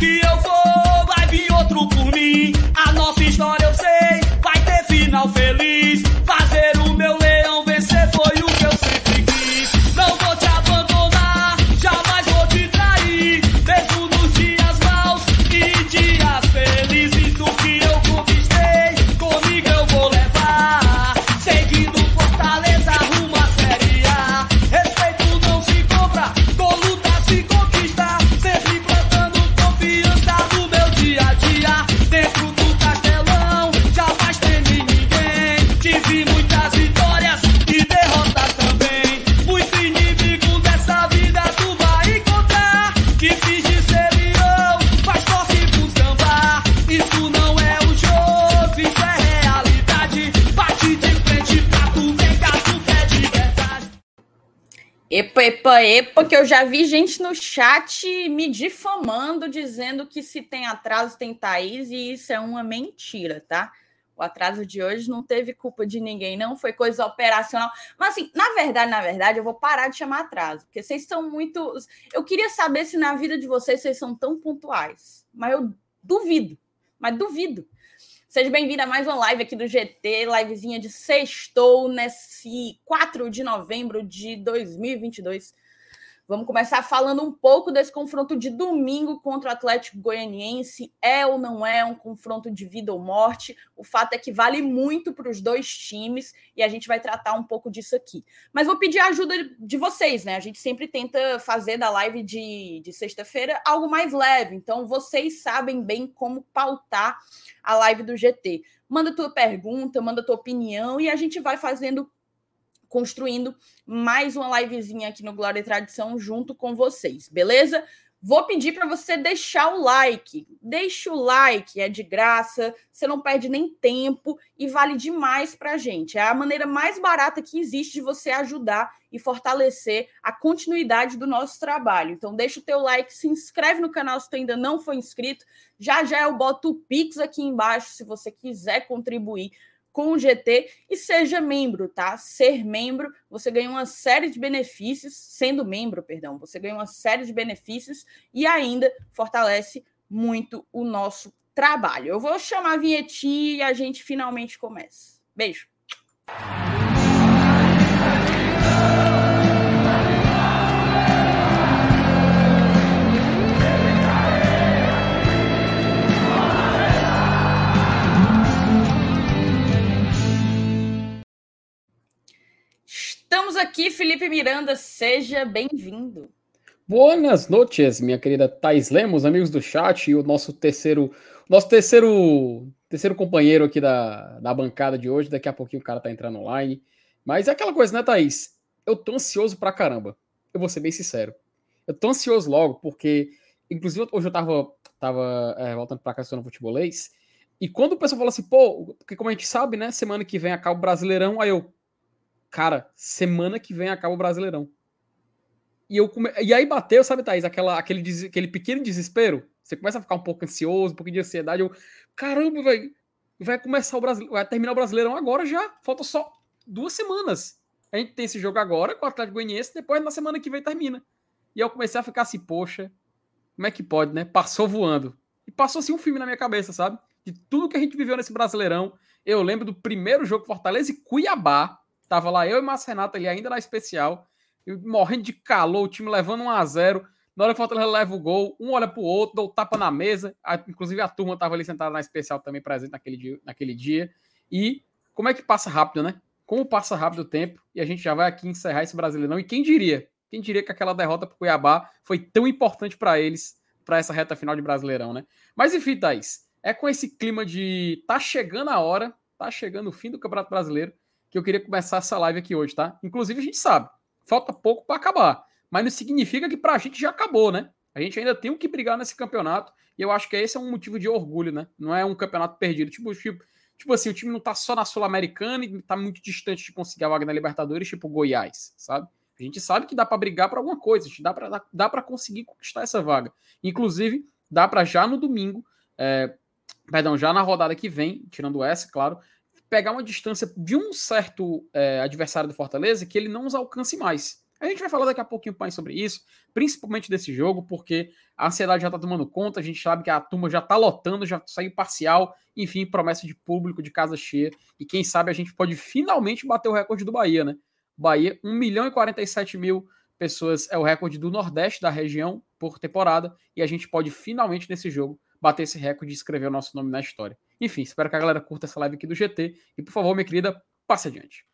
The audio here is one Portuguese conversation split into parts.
que epa, epa, que eu já vi gente no chat me difamando, dizendo que se tem atraso tem Thaís, e isso é uma mentira, tá? O atraso de hoje não teve culpa de ninguém, não, foi coisa operacional. Mas, assim, na verdade, na verdade, eu vou parar de chamar atraso, porque vocês são muito. Eu queria saber se na vida de vocês vocês são tão pontuais, mas eu duvido, mas duvido. Seja bem-vindo a mais uma live aqui do GT, livezinha de sextou, nesse 4 de novembro de 2022. Vamos começar falando um pouco desse confronto de domingo contra o Atlético Goianiense. É ou não é um confronto de vida ou morte? O fato é que vale muito para os dois times e a gente vai tratar um pouco disso aqui. Mas vou pedir a ajuda de vocês, né? A gente sempre tenta fazer da live de, de sexta-feira algo mais leve. Então, vocês sabem bem como pautar a live do GT. Manda tua pergunta, manda tua opinião e a gente vai fazendo construindo mais uma livezinha aqui no Glória e Tradição junto com vocês, beleza? Vou pedir para você deixar o like. Deixa o like, é de graça, você não perde nem tempo e vale demais para a gente. É a maneira mais barata que existe de você ajudar e fortalecer a continuidade do nosso trabalho. Então, deixa o teu like, se inscreve no canal se tu ainda não for inscrito. Já já eu boto o Pix aqui embaixo se você quiser contribuir com o GT e seja membro, tá? Ser membro, você ganha uma série de benefícios, sendo membro, perdão, você ganha uma série de benefícios e ainda fortalece muito o nosso trabalho. Eu vou chamar a vinhetinha e a gente finalmente começa. Beijo. Estamos aqui, Felipe Miranda, seja bem-vindo. Boas noites, minha querida Thais Lemos, amigos do chat e o nosso terceiro, nosso terceiro, terceiro companheiro aqui da, da bancada de hoje. Daqui a pouquinho o cara tá entrando online. Mas é aquela coisa, né, Thaís? Eu tô ansioso pra caramba. Eu vou ser bem sincero. Eu tô ansioso logo, porque, inclusive, hoje eu tava, tava é, voltando pra cá no futebolês. E quando o pessoal fala assim, pô, porque como a gente sabe, né, semana que vem acaba o Brasileirão, aí eu, cara, semana que vem acaba o Brasileirão. E, eu come... e aí bateu, sabe, Thaís, aquela, aquele, des... aquele pequeno desespero. Você começa a ficar um pouco ansioso, um pouquinho de ansiedade. Eu, caramba, velho, vai começar o Brasileirão, vai terminar o Brasileirão agora já. Falta só duas semanas. A gente tem esse jogo agora com o Atlético Goianiense, depois na semana que vem termina. E eu comecei a ficar assim, poxa, como é que pode, né? Passou voando. E passou assim um filme na minha cabeça, sabe? De tudo que a gente viveu nesse Brasileirão. Eu lembro do primeiro jogo Fortaleza e Cuiabá. Tava lá eu e Márcio Renato ali ainda na especial, morrendo de calor, o time levando 1 a 0 Na hora que o Fortaleza leva o gol, um olha pro outro, dá o tapa na mesa. A, inclusive a turma tava ali sentada na especial também presente naquele dia, naquele dia. E como é que passa rápido, né? Como passa rápido o tempo e a gente já vai aqui encerrar esse Brasileirão. E quem diria? Quem diria que aquela derrota pro Cuiabá foi tão importante para eles, para essa reta final de Brasileirão, né? Mas enfim, Thaís, é com esse clima de tá chegando a hora, tá chegando o fim do Campeonato Brasileiro, que eu queria começar essa live aqui hoje, tá? Inclusive, a gente sabe, falta pouco para acabar, mas não significa que para a gente já acabou, né? A gente ainda tem o que brigar nesse campeonato, e eu acho que esse é um motivo de orgulho, né? Não é um campeonato perdido. Tipo, tipo, tipo assim, o time não tá só na Sul-Americana e tá muito distante de conseguir a vaga na Libertadores, tipo Goiás, sabe? A gente sabe que dá para brigar por alguma coisa, a gente dá para dá para conseguir conquistar essa vaga. Inclusive, dá para já no domingo, é, perdão, já na rodada que vem, tirando essa, claro, pegar uma distância de um certo é, adversário do Fortaleza que ele não os alcance mais. A gente vai falar daqui a pouquinho mais sobre isso, principalmente desse jogo, porque a ansiedade já está tomando conta, a gente sabe que a turma já está lotando, já saiu parcial, enfim, promessa de público, de casa cheia, e quem sabe a gente pode finalmente bater o recorde do Bahia, né? Bahia, 1 milhão e 47 mil pessoas é o recorde do Nordeste da região por temporada, e a gente pode finalmente nesse jogo bater esse recorde e escrever o nosso nome na história. Enfim, espero que a galera curta essa live aqui do GT, e por favor, minha querida, passe adiante.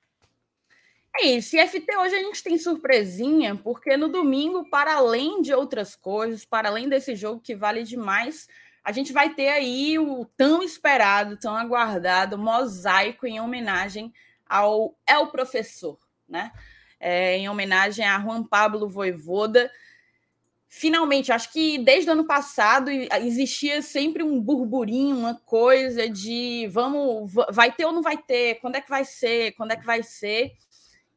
É isso. E FT hoje a gente tem surpresinha, porque no domingo, para além de outras coisas, para além desse jogo que vale demais, a gente vai ter aí o tão esperado, tão aguardado mosaico em homenagem ao El Professor, né? É, em homenagem a Juan Pablo Voivoda. Finalmente, acho que desde o ano passado existia sempre um burburinho, uma coisa de vamos, vai ter ou não vai ter, quando é que vai ser, quando é que vai ser.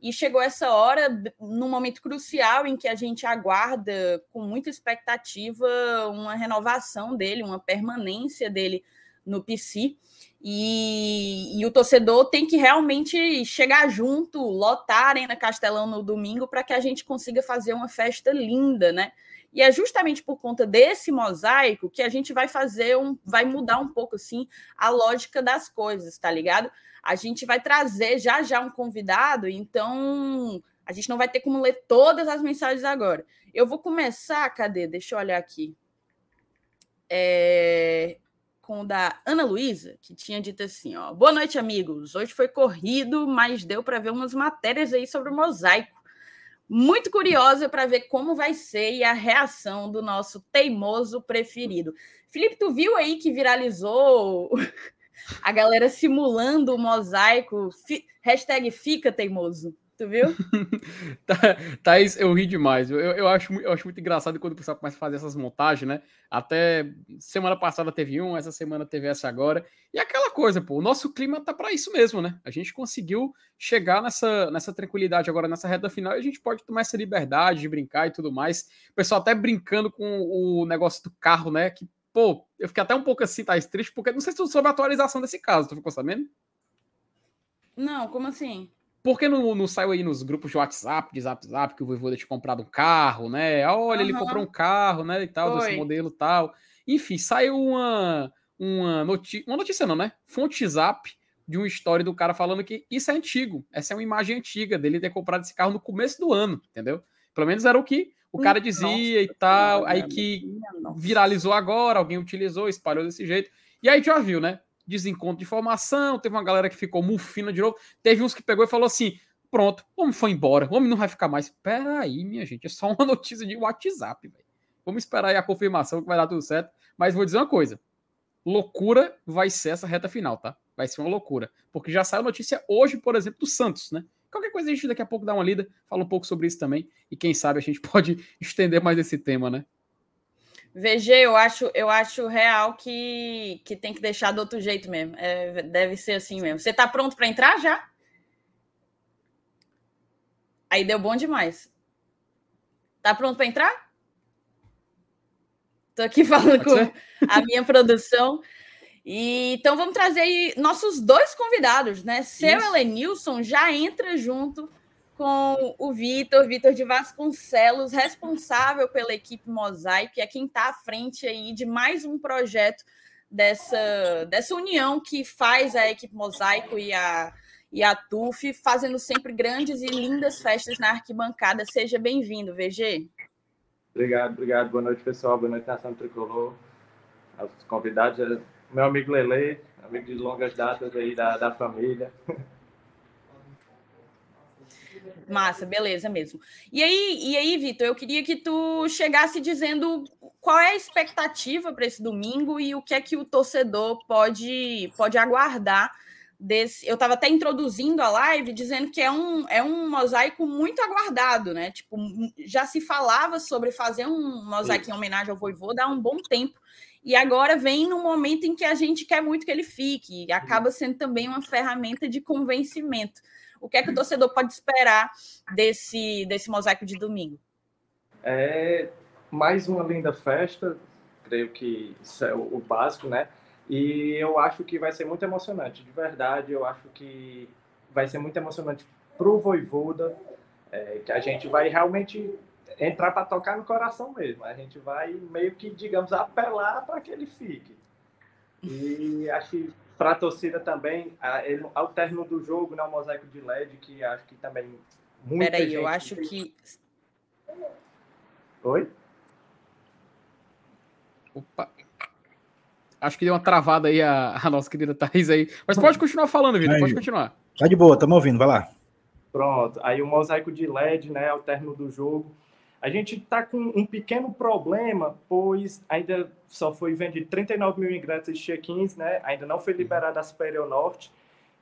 E chegou essa hora, num momento crucial em que a gente aguarda com muita expectativa uma renovação dele, uma permanência dele no PC. E, e, o torcedor tem que realmente chegar junto, lotar a Arena Castelão no domingo para que a gente consiga fazer uma festa linda, né? E é justamente por conta desse mosaico que a gente vai fazer um, vai mudar um pouco assim a lógica das coisas, tá ligado? A gente vai trazer já já um convidado, então a gente não vai ter como ler todas as mensagens agora. Eu vou começar, cadê? Deixa eu olhar aqui. É, com o da Ana Luísa, que tinha dito assim: ó, boa noite, amigos. Hoje foi corrido, mas deu para ver umas matérias aí sobre o mosaico. Muito curiosa para ver como vai ser e a reação do nosso teimoso preferido. Felipe, tu viu aí que viralizou a galera simulando o mosaico. Fi, hashtag fica teimoso. Tu viu? Thaís, eu ri demais. Eu, eu, acho, eu acho muito engraçado quando o pessoal começa a fazer essas montagens, né? Até semana passada teve um, essa semana teve essa agora. E aquela coisa, pô, o nosso clima tá para isso mesmo, né? A gente conseguiu chegar nessa, nessa tranquilidade agora nessa reta final e a gente pode tomar essa liberdade de brincar e tudo mais. O pessoal até brincando com o negócio do carro, né? Que pô, eu fiquei até um pouco assim, tá triste, porque não sei se tu soube a atualização desse caso, tu ficou sabendo? Não, como assim? Porque não, não saiu aí nos grupos de WhatsApp, de Zap Zap, que o Voivoda tinha comprado um carro, né? Olha, uhum. ele comprou um carro, né? E tal, Foi. desse modelo tal. Enfim, saiu uma, uma, noti uma notícia, não, né? Fonte Zap de uma história do cara falando que isso é antigo. Essa é uma imagem antiga dele ter comprado esse carro no começo do ano, entendeu? Pelo menos era o que o cara dizia Nossa, e tal, aí que viralizou agora, alguém utilizou, espalhou desse jeito. E aí já viu, né? Desencontro de informação, teve uma galera que ficou mufina de novo, teve uns que pegou e falou assim: pronto, o homem foi embora, o homem não vai ficar mais. Pera aí, minha gente, é só uma notícia de WhatsApp, velho. Vamos esperar aí a confirmação que vai dar tudo certo. Mas vou dizer uma coisa: loucura vai ser essa reta final, tá? Vai ser uma loucura. Porque já saiu notícia hoje, por exemplo, do Santos, né? Qualquer coisa a gente daqui a pouco dá uma lida, fala um pouco sobre isso também. E quem sabe a gente pode estender mais esse tema, né? VG, eu acho, eu acho real que, que tem que deixar do outro jeito mesmo. É, deve ser assim mesmo. Você tá pronto para entrar já? Aí deu bom demais. Tá pronto para entrar? Tô aqui falando com a minha produção. E, então vamos trazer aí nossos dois convidados, né? Seu Elenilson já entra junto com o Vitor, Vitor de Vasconcelos, responsável pela equipe Mosaico, e é quem está à frente aí de mais um projeto dessa, dessa união que faz a equipe Mosaico e a, e a TUF, fazendo sempre grandes e lindas festas na arquibancada. Seja bem-vindo, VG. Obrigado, obrigado. Boa noite, pessoal. Boa noite, Nação Tricolor. Os convidados meu amigo Lele, amigo de longas datas aí da, da família. Massa, beleza mesmo. E aí, e aí, Vitor, eu queria que tu chegasse dizendo qual é a expectativa para esse domingo e o que é que o torcedor pode, pode aguardar desse. Eu estava até introduzindo a live dizendo que é um, é um mosaico muito aguardado, né? Tipo, já se falava sobre fazer um mosaico em homenagem ao Voivoda há um bom tempo. E agora vem no momento em que a gente quer muito que ele fique, e acaba sendo também uma ferramenta de convencimento. O que é que o torcedor pode esperar desse, desse mosaico de domingo? É mais uma linda festa, creio que isso é o, básico, né? E eu acho que vai ser muito emocionante, de verdade. Eu acho que vai ser muito emocionante para o Voivoda, É, que a gente vai realmente entrar para tocar no coração mesmo. A gente vai meio que, digamos, apelar para que ele fique. E acho que para a torcida também, ao término do jogo, né, o mosaico de LED, que acho que também. Peraí, eu acho que. Oi? Opa. Acho que deu uma travada aí a, a nossa querida Thais aí. Mas pode continuar falando, Vitor, pode continuar. Tá de boa, estamos ouvindo, vai lá. Pronto. Aí o mosaico de LED, né, ao término do jogo. A gente está com um pequeno problema, pois ainda só foi vendido 39 mil ingressos de check-ins, né? Ainda não foi liberada a Superior Norte.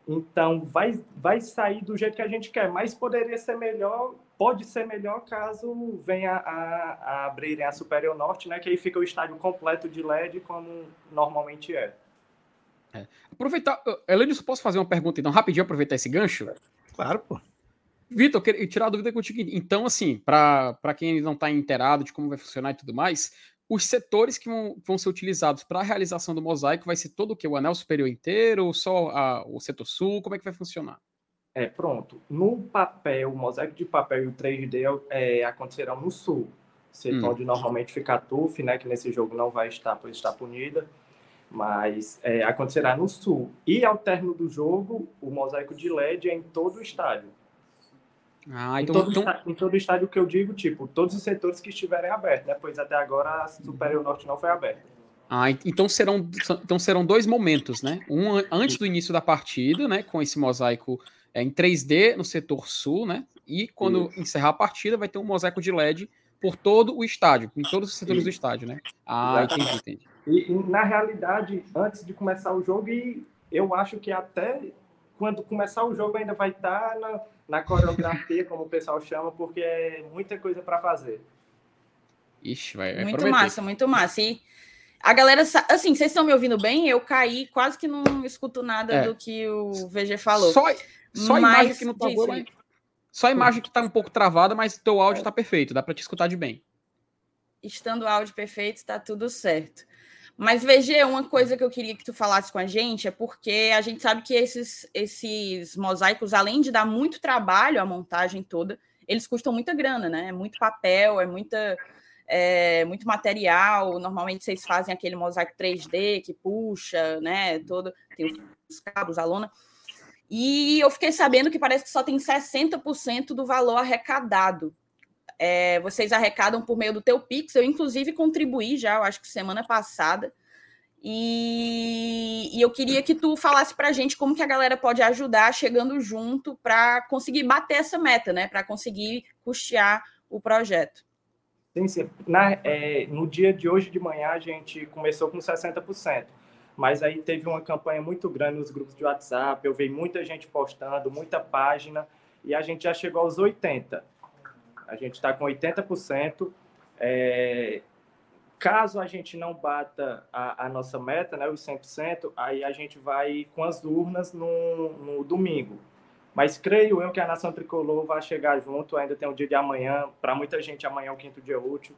Então, vai, vai sair do jeito que a gente quer, mas poderia ser melhor, pode ser melhor caso venha a, a abrirem a Superior Norte, né? Que aí fica o estádio completo de LED, como normalmente é. é. Aproveitar, Elênio, posso fazer uma pergunta então, rapidinho, aproveitar esse gancho? Claro, pô. Vitor, queria tirar a dúvida contigo. Então, assim, para quem não está inteirado de como vai funcionar e tudo mais, os setores que vão, vão ser utilizados para a realização do mosaico vai ser todo o que? O anel superior inteiro, ou só a, o setor sul? Como é que vai funcionar? É, pronto. No papel, o mosaico de papel e o 3D é, acontecerão no sul. Setor hum. onde normalmente fica a TUF, né? Que nesse jogo não vai estar, pois está punida. Mas é, acontecerá no sul. E ao término do jogo, o mosaico de LED é em todo o estádio. Ah, então, em, todo então... Estádio, em todo o estádio que eu digo, tipo, todos os setores que estiverem abertos, né? Pois até agora a Superior Norte não foi aberta. Ah, então serão, então serão dois momentos, né? Um antes do início da partida, né? Com esse mosaico é, em 3D no setor sul, né? E quando Isso. encerrar a partida, vai ter um mosaico de LED por todo o estádio, em todos os setores Isso. do estádio, né? Ah, Exatamente. entendi, entendi. E, e, na realidade, antes de começar o jogo, e eu acho que até quando começar o jogo ainda vai estar na na coreografia, como o pessoal chama, porque é muita coisa para fazer. Ixi, vai, vai Muito prometer. massa, muito massa. E a galera, assim, vocês estão me ouvindo bem? Eu caí, quase que não escuto nada é. do que o VG falou. Só, só a imagem que não tá boa, mas... Só a imagem que tá um pouco travada, mas teu áudio tá perfeito, dá para te escutar de bem. Estando o áudio perfeito, está tudo certo. Mas, VG, uma coisa que eu queria que tu falasse com a gente é porque a gente sabe que esses, esses mosaicos, além de dar muito trabalho a montagem toda, eles custam muita grana, né? É muito papel, é muita, é, muito material. Normalmente vocês fazem aquele mosaico 3D que puxa, né? Todo, tem os cabos, a lona. E eu fiquei sabendo que parece que só tem 60% do valor arrecadado é, vocês arrecadam por meio do teu Pix. Eu, inclusive, contribuí já, eu acho que semana passada. E, e eu queria que tu falasse para a gente como que a galera pode ajudar chegando junto para conseguir bater essa meta, né? Para conseguir custear o projeto. Sim, sim. Na, é, no dia de hoje de manhã, a gente começou com 60%. Mas aí teve uma campanha muito grande nos grupos de WhatsApp, eu vi muita gente postando, muita página, e a gente já chegou aos 80%. A gente está com 80%. É, caso a gente não bata a, a, nossa meta, né, os 100%, aí a gente vai com as urnas no, no domingo. Mas creio eu que a Nação Tricolor vai chegar junto, ainda tem o dia de amanhã, para muita gente amanhã é o quinto dia útil.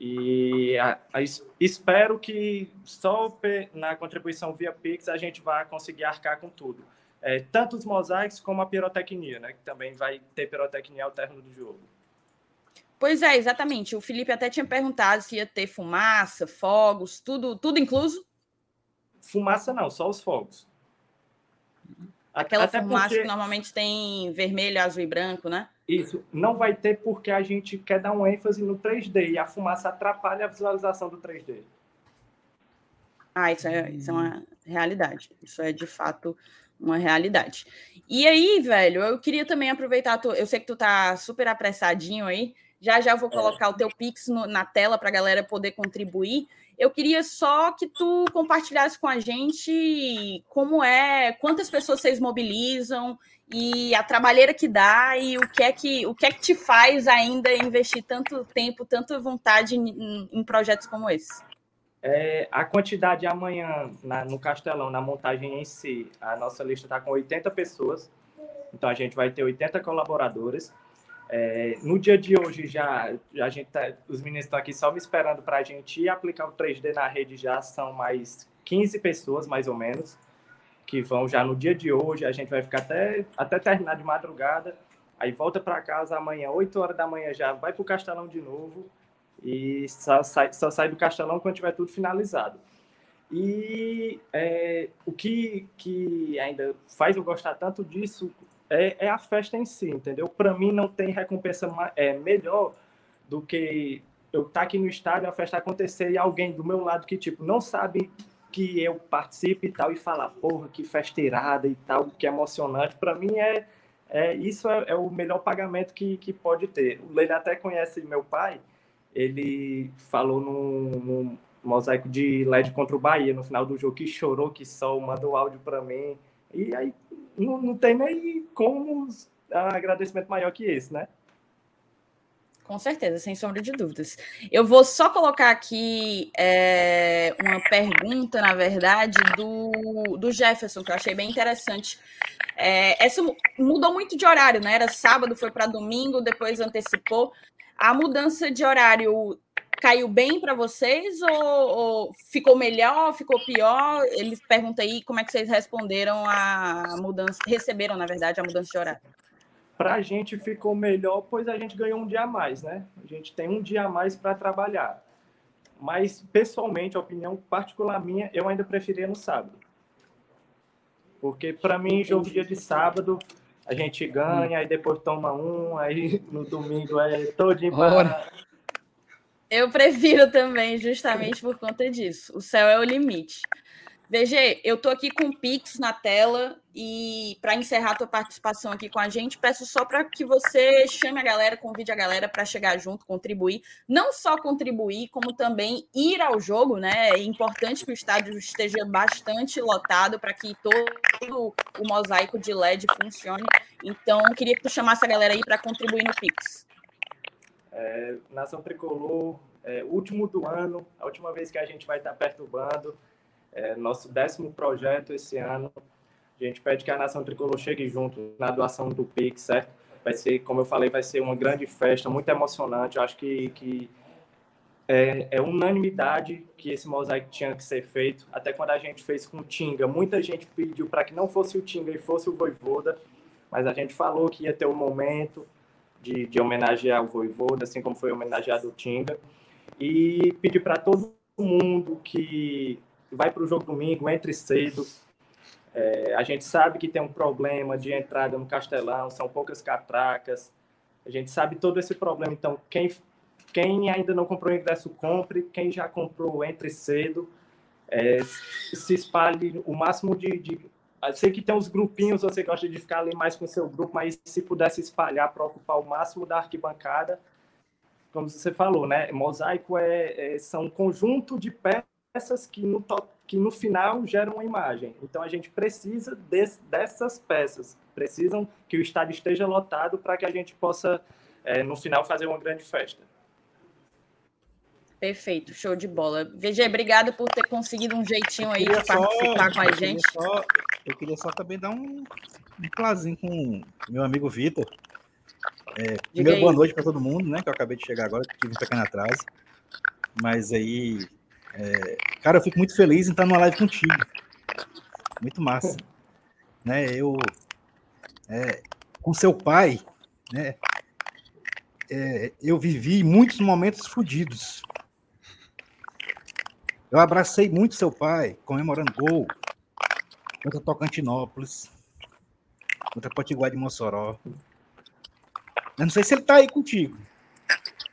E a, a, espero que só na contribuição via Pix a gente vai conseguir arcar com tudo. É, tanto os mosaicos como a pirotecnia, né, que também vai ter pirotecnia ao término do jogo. Pois é, exatamente. O Felipe até tinha perguntado se ia ter fumaça, fogos, tudo, tudo incluso? Fumaça não, só os fogos. Aquela até fumaça porque... que normalmente tem vermelho, azul e branco, né? Isso. Não vai ter porque a gente quer dar um ênfase no 3D e a fumaça atrapalha a visualização do 3D. Ah, isso é, isso é uma realidade. Isso é de fato uma realidade. E aí, velho, eu queria também aproveitar. Eu sei que tu tá super apressadinho aí. Já já vou é. colocar o teu Pix no, na tela para a galera poder contribuir. Eu queria só que tu compartilhasse com a gente como é, quantas pessoas vocês mobilizam e a trabalheira que dá e o que é que o que é que te faz ainda investir tanto tempo, tanta vontade em, em projetos como esse. É, a quantidade amanhã na, no Castelão, na montagem em si, a nossa lista está com 80 pessoas. Então a gente vai ter 80 colaboradores. É, no dia de hoje já, a gente tá, os meninos estão aqui só me esperando para a gente aplicar o 3D na rede já. São mais 15 pessoas mais ou menos que vão já no dia de hoje. A gente vai ficar até até terminar de madrugada. Aí volta para casa amanhã, 8 horas da manhã já, vai para o Castelão de novo. E só sai, só sai do Castelão quando tiver tudo finalizado. E é, o que, que ainda faz eu gostar tanto disso é, é a festa em si, entendeu? Para mim não tem recompensa é, melhor do que eu estar tá aqui no estádio, a festa acontecer e alguém do meu lado que, tipo, não sabe que eu participe e tal, e falar, porra, que festeirada e tal, que emocionante. Para mim é, é isso é, é, o melhor pagamento que, que pode ter. O Leila até conhece meu pai, ele falou num, mosaico de LED contra o Bahia no final do jogo, que chorou, que só mandou áudio para mim. E aí não, não tem nem como agradecimento maior que esse, né? Com certeza, sem sombra de dúvidas. Eu vou só colocar aqui é, uma pergunta, na verdade, do, do Jefferson, que eu achei bem interessante. É, essa mudou muito de horário, né? Era sábado, foi para domingo, depois antecipou. A mudança de horário caiu bem para vocês ou, ou, ficou melhor, ficou pior? Eles perguntam aí como é que vocês responderam a mudança, receberam, na verdade, a mudança de horário. Para a gente ficou melhor, pois a gente ganhou um dia a mais, né? A gente tem um dia a mais para trabalhar. Mas, pessoalmente, a opinião particular minha, eu ainda preferia no sábado. Porque, para mim, jogo dia de sábado, a gente ganha, aí depois toma um, aí no domingo é todinho para eu prefiro também, justamente por conta disso. O céu é o limite. VG, eu tô aqui com o Pix na tela e para encerrar a tua participação aqui com a gente, peço só para que você chame a galera, convide a galera para chegar junto, contribuir, não só contribuir, como também ir ao jogo, né? É importante que o estádio esteja bastante lotado para que todo o mosaico de LED funcione. Então, queria que tu chamasse a galera aí para contribuir no Pix. É, Nação Tricolor, é, último do ano, a última vez que a gente vai estar perturbando, é, nosso décimo projeto esse ano. A gente pede que a Nação Tricolor chegue junto na doação do Pix, certo? Vai ser, como eu falei, vai ser uma grande festa, muito emocionante. Eu acho que, que é, é, unanimidade que esse mosaico tinha que ser feito. Até quando a gente fez com o Tinga, muita gente pediu para que não fosse o Tinga e fosse o Voivoda, mas a gente falou que ia ter um momento, de, de homenagear o Voivoda, assim como foi homenageado o Tinga. E pedir para todo mundo que vai para o jogo domingo, entre cedo. É, a gente sabe que tem um problema de entrada no Castelão, são poucas catracas. A gente sabe todo esse problema. Então, quem, quem ainda não comprou o ingresso, compre. Quem já comprou, entre cedo. É, se espalhe o máximo de, de eu sei que tem uns grupinhos, você gosta de ficar ali mais com seu grupo, mas se pudesse espalhar para ocupar o máximo da arquibancada, como você falou, né? Mosaico é, é são um conjunto de peças que no, que no final geram uma imagem. Então a gente precisa dessas peças, precisam que o estádio esteja lotado para que a gente possa, é, no final, fazer uma grande festa. Perfeito, show de bola. VG, obrigado por ter conseguido um jeitinho aí de participar com a gente. Só, eu queria só também dar um, um plazinho com meu amigo Vitor. É, primeiro, boa noite para todo mundo, né? Que eu acabei de chegar agora, tive um pequeno atraso. Mas aí, é, cara, eu fico muito feliz em estar numa live contigo. Muito massa. né? Eu, é, com seu pai, né? É, eu vivi muitos momentos fodidos. Eu abracei muito seu pai, comemorando gol contra Tocantinópolis, contra Potiguar de Mossoró. Eu não sei se ele tá aí contigo.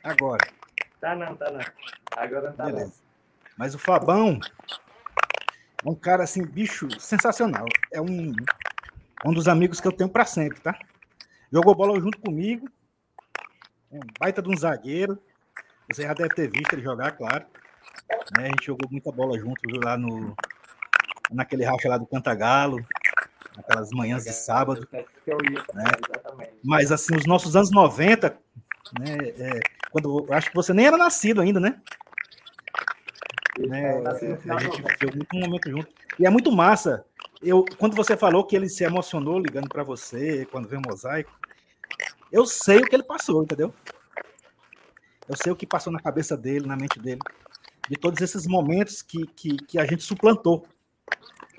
Agora. Tá não, tá não. Agora não tá Beleza. não. Mas o Fabão é um cara assim, bicho, sensacional. É um, um dos amigos que eu tenho para sempre, tá? Jogou bola junto comigo. É um baita de um zagueiro. Você já deve ter visto ele jogar, claro. Né? A gente jogou muita bola junto lá no naquele racha lá do Cantagalo, aquelas manhãs de sábado. Né? Mas assim, os nossos anos 90, né, é, quando acho que você nem era nascido ainda, né? né a gente viveu muito um momento junto. E é muito massa. Eu, quando você falou que ele se emocionou ligando para você, quando veio o mosaico, eu sei o que ele passou, entendeu? Eu sei o que passou na cabeça dele, na mente dele de todos esses momentos que, que, que a gente suplantou,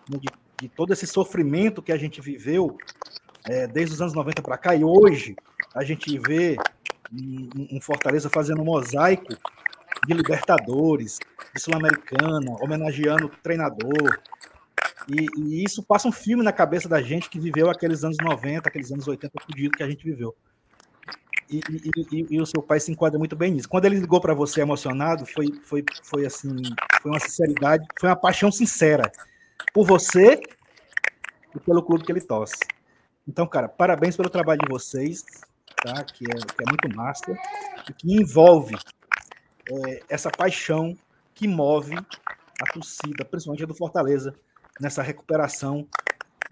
né, de, de, todo esse sofrimento que a gente viveu é, desde os anos 90 para cá, e hoje a gente vê um, um Fortaleza fazendo um mosaico de Libertadores, de Sul-Americana, homenageando o treinador. E, e, isso passa um filme na cabeça da gente que viveu aqueles anos 90, aqueles anos 80 fudido que a gente viveu. E, e, e, o seu pai se enquadra muito bem nisso. Quando ele ligou para você emocionado, foi, foi, foi assim, foi uma sinceridade, foi uma paixão sincera por você e pelo clube que ele torce. Então, cara, parabéns pelo trabalho de vocês, tá? Que é, que é muito massa e que envolve é, essa paixão que move a torcida, principalmente a do Fortaleza, nessa recuperação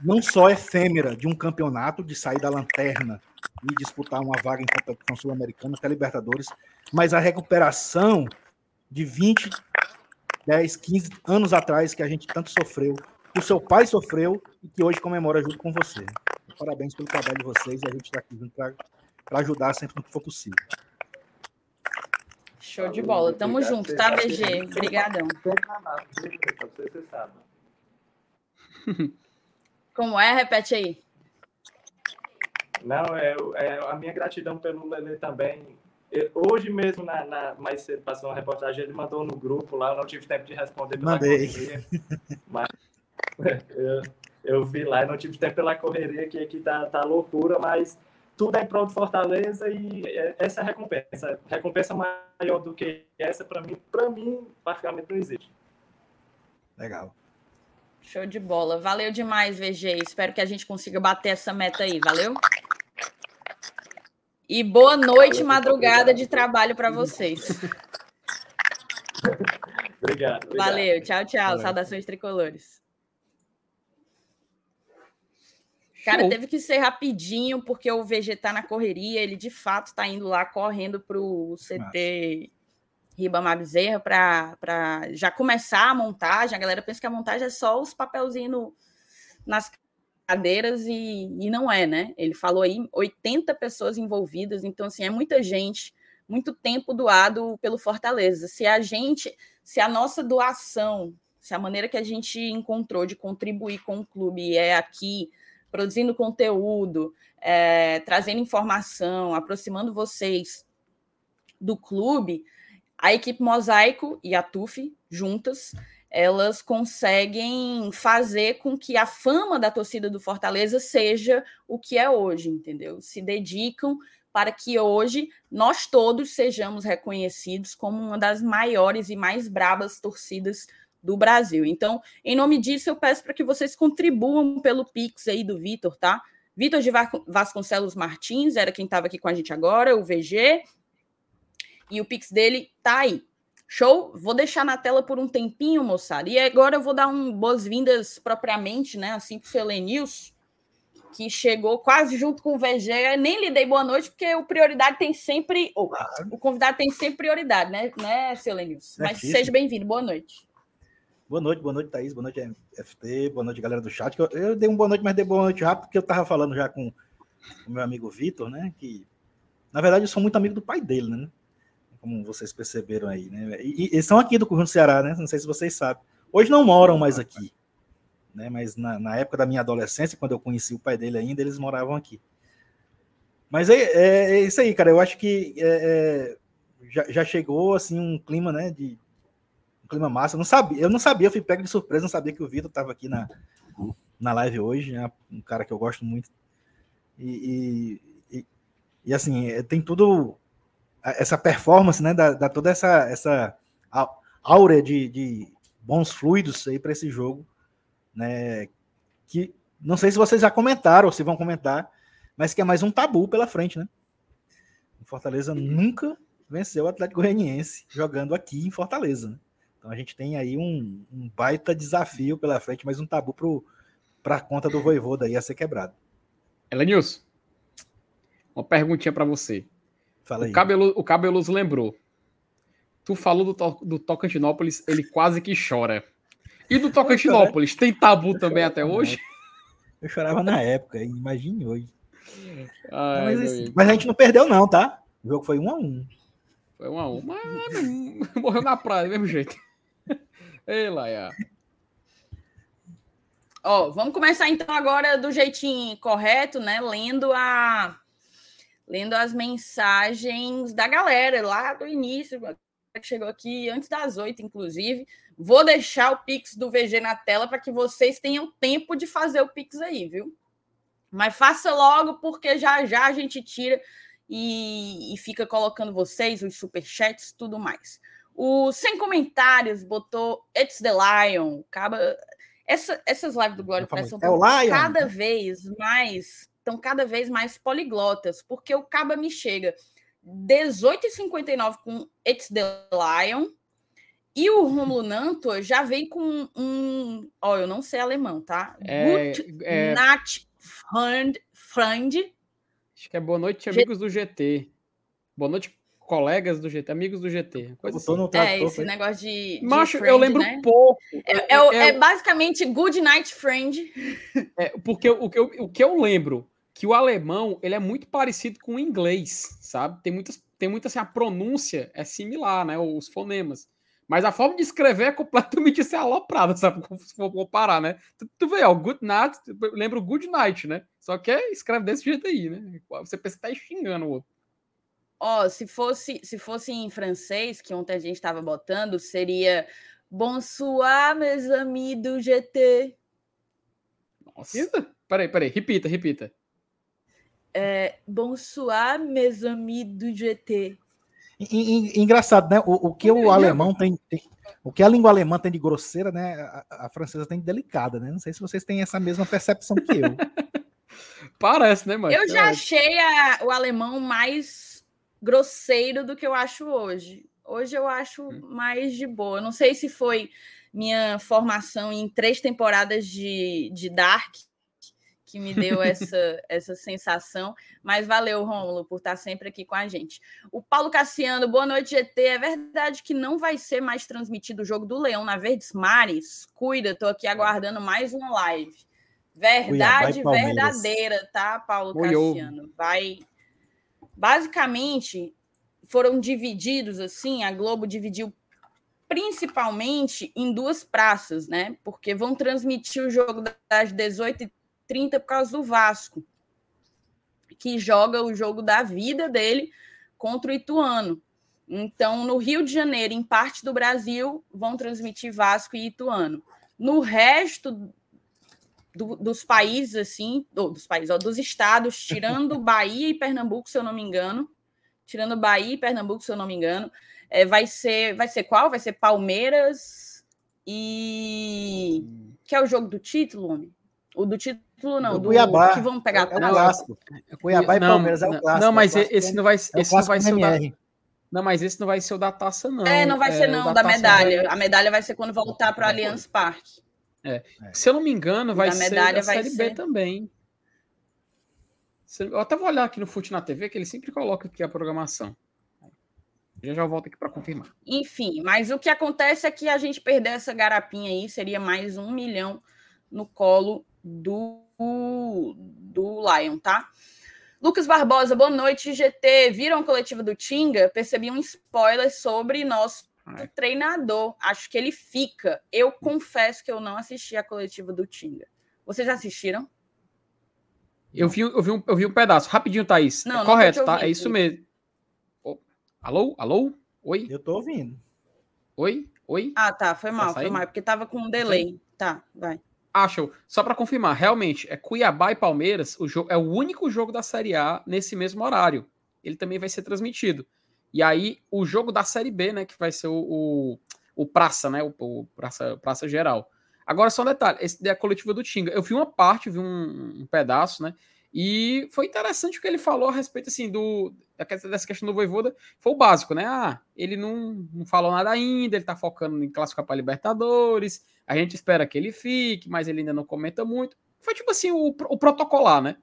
não só efêmera de um campeonato, de sair da lanterna e disputar uma vaga em competição sul-americana, até Libertadores, mas a recuperação de 20, 10, 15 anos atrás que a gente tanto sofreu, que o seu pai sofreu e que hoje comemora junto com você. Parabéns pelo trabalho de vocês e a gente está aqui junto para ajudar sempre no que for possível. Show de bola. Tamo junto, tá, VG? Obrigadão. Como é? Repete aí. Não, é, é a minha gratidão pelo Lele também. Eu, hoje mesmo, na, na, mais cedo, passou uma reportagem, ele mandou no grupo lá, eu não tive tempo de responder pela Mandei. correria. Mas eu, eu vi lá, não tive tempo pela correria, que aqui tá, tá loucura, mas tudo é em prol de Fortaleza e é, essa é a recompensa. Recompensa maior do que essa, para mim, para mim, praticamente não existe. Legal. Show de bola. Valeu demais, VG. Espero que a gente consiga bater essa meta aí. Valeu? E boa noite, madrugada de trabalho para vocês. obrigado, obrigado, Valeu, tchau, tchau. Valeu. Saudações tricolores. Cara, teve que ser rapidinho, porque o VG tá na correria, ele de fato tá indo lá correndo pro CT Ribamar Bezerra para já começar a montagem. A galera pensa que a montagem é só os papelzinhos nas cadeiras e, e não é, né? Ele falou aí 80 pessoas envolvidas, então assim, é muita gente, muito tempo doado pelo Fortaleza. Se a gente, se a nossa doação, se a maneira que a gente encontrou de contribuir com o clube é aqui, produzindo conteúdo, é, trazendo informação, aproximando vocês do clube, a equipe Mosaico e a TUF juntas, elas conseguem fazer com que a fama da torcida do Fortaleza seja o que é hoje, entendeu? Se dedicam para que hoje nós todos sejamos reconhecidos como uma das maiores e mais brabas torcidas do Brasil. Então, em nome disso, eu peço para que vocês contribuam pelo Pix aí do Vitor, tá? Vitor de Vasconcelos Martins era quem estava aqui com a gente agora, o VG, e o Pix dele tá aí. Show? Vou deixar na tela por um tempinho, moçada. E agora eu vou dar um boas-vindas propriamente, né? Assim pro seu Lenils, que chegou quase junto com o VG. Eu nem lhe dei boa noite, porque o prioridade tem sempre. Oh, o convidado tem sempre prioridade, né, né seu Lenils? Mas seja bem-vindo, boa noite. Boa noite, boa noite, Thaís, boa noite, FT, boa noite, galera do chat. Eu, eu dei um boa noite, mas dei boa noite rápido, porque eu tava falando já com o meu amigo Vitor, né? Que, na verdade, eu sou muito amigo do pai dele, né? Como vocês perceberam aí, né? E, e eles são aqui do Conjunto Ceará, né? Não sei se vocês sabem. Hoje não moram mais aqui, né? Mas na, na época da minha adolescência, quando eu conheci o pai dele ainda, eles moravam aqui. Mas é, é, é isso aí, cara. Eu acho que é, é já, já, chegou assim um clima, né? De um clima massa. Eu não sabia, eu não sabia, eu fui pego de surpresa, não sabia que o Vitor estava aqui na, na live hoje, né? Um cara que eu gosto muito. E, e, e, e assim, é, tem tudo essa performance, né, da, da toda essa, essa áurea de, de bons fluidos aí para esse jogo, né, que não sei se vocês já comentaram ou se vão comentar, mas que é mais um tabu pela frente, né? O Fortaleza nunca venceu o Atlético Goianiense jogando aqui em Fortaleza, né? Então a gente tem aí um, um baita desafio pela frente, mais um tabu para a conta do Voivoda aí a ser quebrado. Elenilson, uma perguntinha para você. Fala aí. O, cabelo, o Cabeloso lembrou. Tu falou do, to, do Tocantinópolis, ele quase que chora. E do Tocantinópolis, tem tabu também até hoje? Eu chorava na época, imagine hoje. Ai, mas, assim, mas, a gente não perdeu, não, tá? O jogo foi um a um. Foi um a um, mas morreu na praia, do mesmo jeito. Ei, Laia. Ó, vamos começar então agora do jeitinho correto, né? Lendo a lendo as mensagens da galera lá do início, que chegou aqui antes das oito, inclusive. Vou deixar o Pix do VG na tela para que vocês tenham tempo de fazer o Pix aí, viu? Mas faça logo, porque já já a gente tira e, e fica colocando vocês, os superchats, tudo mais. O Sem Comentários botou It's the Lion. Acaba... Essa, essas lives do Glória são é cada vez mais estão cada vez mais poliglotas, porque o Caba me chega 18,59 com It's the Lion, e o Romulo Nanto já vem com um. Ó, eu não sei alemão, tá? É, Gut é... Nacht Freund, Freund. Acho que é boa noite, amigos G... do GT. Boa noite, colegas do GT, amigos do GT. Coisa assim. no trator, é, esse foi? negócio de. Macho, friend, eu lembro né? pouco. É, é, é, é, basicamente Good Night Friend. É, porque o que, eu, o que eu lembro que o alemão ele é muito parecido com o inglês, sabe? Tem muitas, tem muita assim, a pronúncia é similar, né? Os fonemas. Mas a forma de escrever é completamente assim, aloprada, sabe? Se for comparar, né? Tu, tu vê, ó, good night, lembra o good night, né? Só que é, escreve desse jeito aí, né? Você pensa que tá xingando o outro. Ó, oh, se fosse, se fosse em francês, que ontem a gente estava botando, seria Bonsoir, mes amis do GT. Nossa. Peraí, peraí, repita, repita é, bonsoir, mes amis do GT. Engraçado, né? O, o que o alemão tem, tem, o que a língua alemã tem de grosseira, né? A, a, francesa tem de delicada, né? Não sei se vocês têm essa mesma percepção que eu. Parece, né, mano? Eu já achei a, o alemão mais grosseiro do que eu acho hoje. Hoje eu acho hum. mais de boa. Não sei se foi minha formação em três temporadas de, de Dark que me deu essa, essa sensação. Mas valeu, Rômulo, por estar sempre aqui com a gente. O Paulo Cassiano, boa noite, GT. É verdade que não vai ser mais transmitido o jogo do Leão na Verdes Mares? Cuida, estou aqui aguardando mais uma live. Verdade verdadeira, tá, Paulo Cassiano? Vai. Basicamente, foram divididos assim, a Globo dividiu principalmente em duas praças, né? Porque vão transmitir o jogo das 18 30 por causa do Vasco, que joga o jogo da vida dele contra o Ituano. Então, no Rio de Janeiro, em parte do Brasil, vão transmitir Vasco e Ituano. No resto do, dos países, assim, dos países, ó, dos estados, tirando Bahia e Pernambuco, se eu não me engano, tirando Bahia e Pernambuco, se eu não me engano, é, vai ser, vai ser qual? Vai ser Palmeiras e que é o jogo do título, homem? O do título, não. Do, do Cuiabá. que vamos pegar é, é o clássico. É Cuiabá e Palmeiras é o clássico. Não, mas é esse não vai, é esse não vai ser o da... Não, mas esse não vai ser o da taça, não. É, não vai ser, não, da, da medalha. Vai... A medalha vai ser quando voltar para o Allianz Parque. É. Se eu não me engano, vai ser a Série ser... B também. Eu até vou olhar aqui no Fute na TV, que ele sempre coloca aqui a programação. Já já volto aqui para confirmar. Enfim, mas o que acontece é que a gente perder essa garapinha aí seria mais um milhão no colo do, do Lion, tá? Lucas Barbosa, boa noite, GT. Viram a coletiva do Tinga? Percebi um spoiler sobre nosso treinador. Acho que ele fica. Eu confesso que eu não assisti a coletiva do Tinga. Vocês assistiram? Eu vi, eu vi, um, eu vi um pedaço. Rapidinho, Thaís. Não, é correto, tá? É isso mesmo. Oh, alô? Alô? Oi? Eu tô ouvindo. Oi? Oi? Ah, tá. Foi mal, tá foi mal. Porque tava com um delay. Tá, vai. Acham, só para confirmar, realmente, é Cuiabá e Palmeiras, o jogo é o único jogo da Série A nesse mesmo horário. Ele também vai ser transmitido. E aí, o jogo da Série B, né, que vai ser o, o, o Praça, né, o, o, Praça, Praça Geral. Agora, só um detalhe, esse da coletiva do Tinga, eu vi uma parte, vi um, um pedaço, né, e foi interessante o que ele falou a respeito, assim, do, dessa questão do Voivoda, foi o básico, né, ah, ele não, não falou nada ainda, ele tá focando em classificar para Libertadores, a gente espera que ele fique, mas ele ainda não comenta muito. Foi tipo assim, o, o protocolar, né?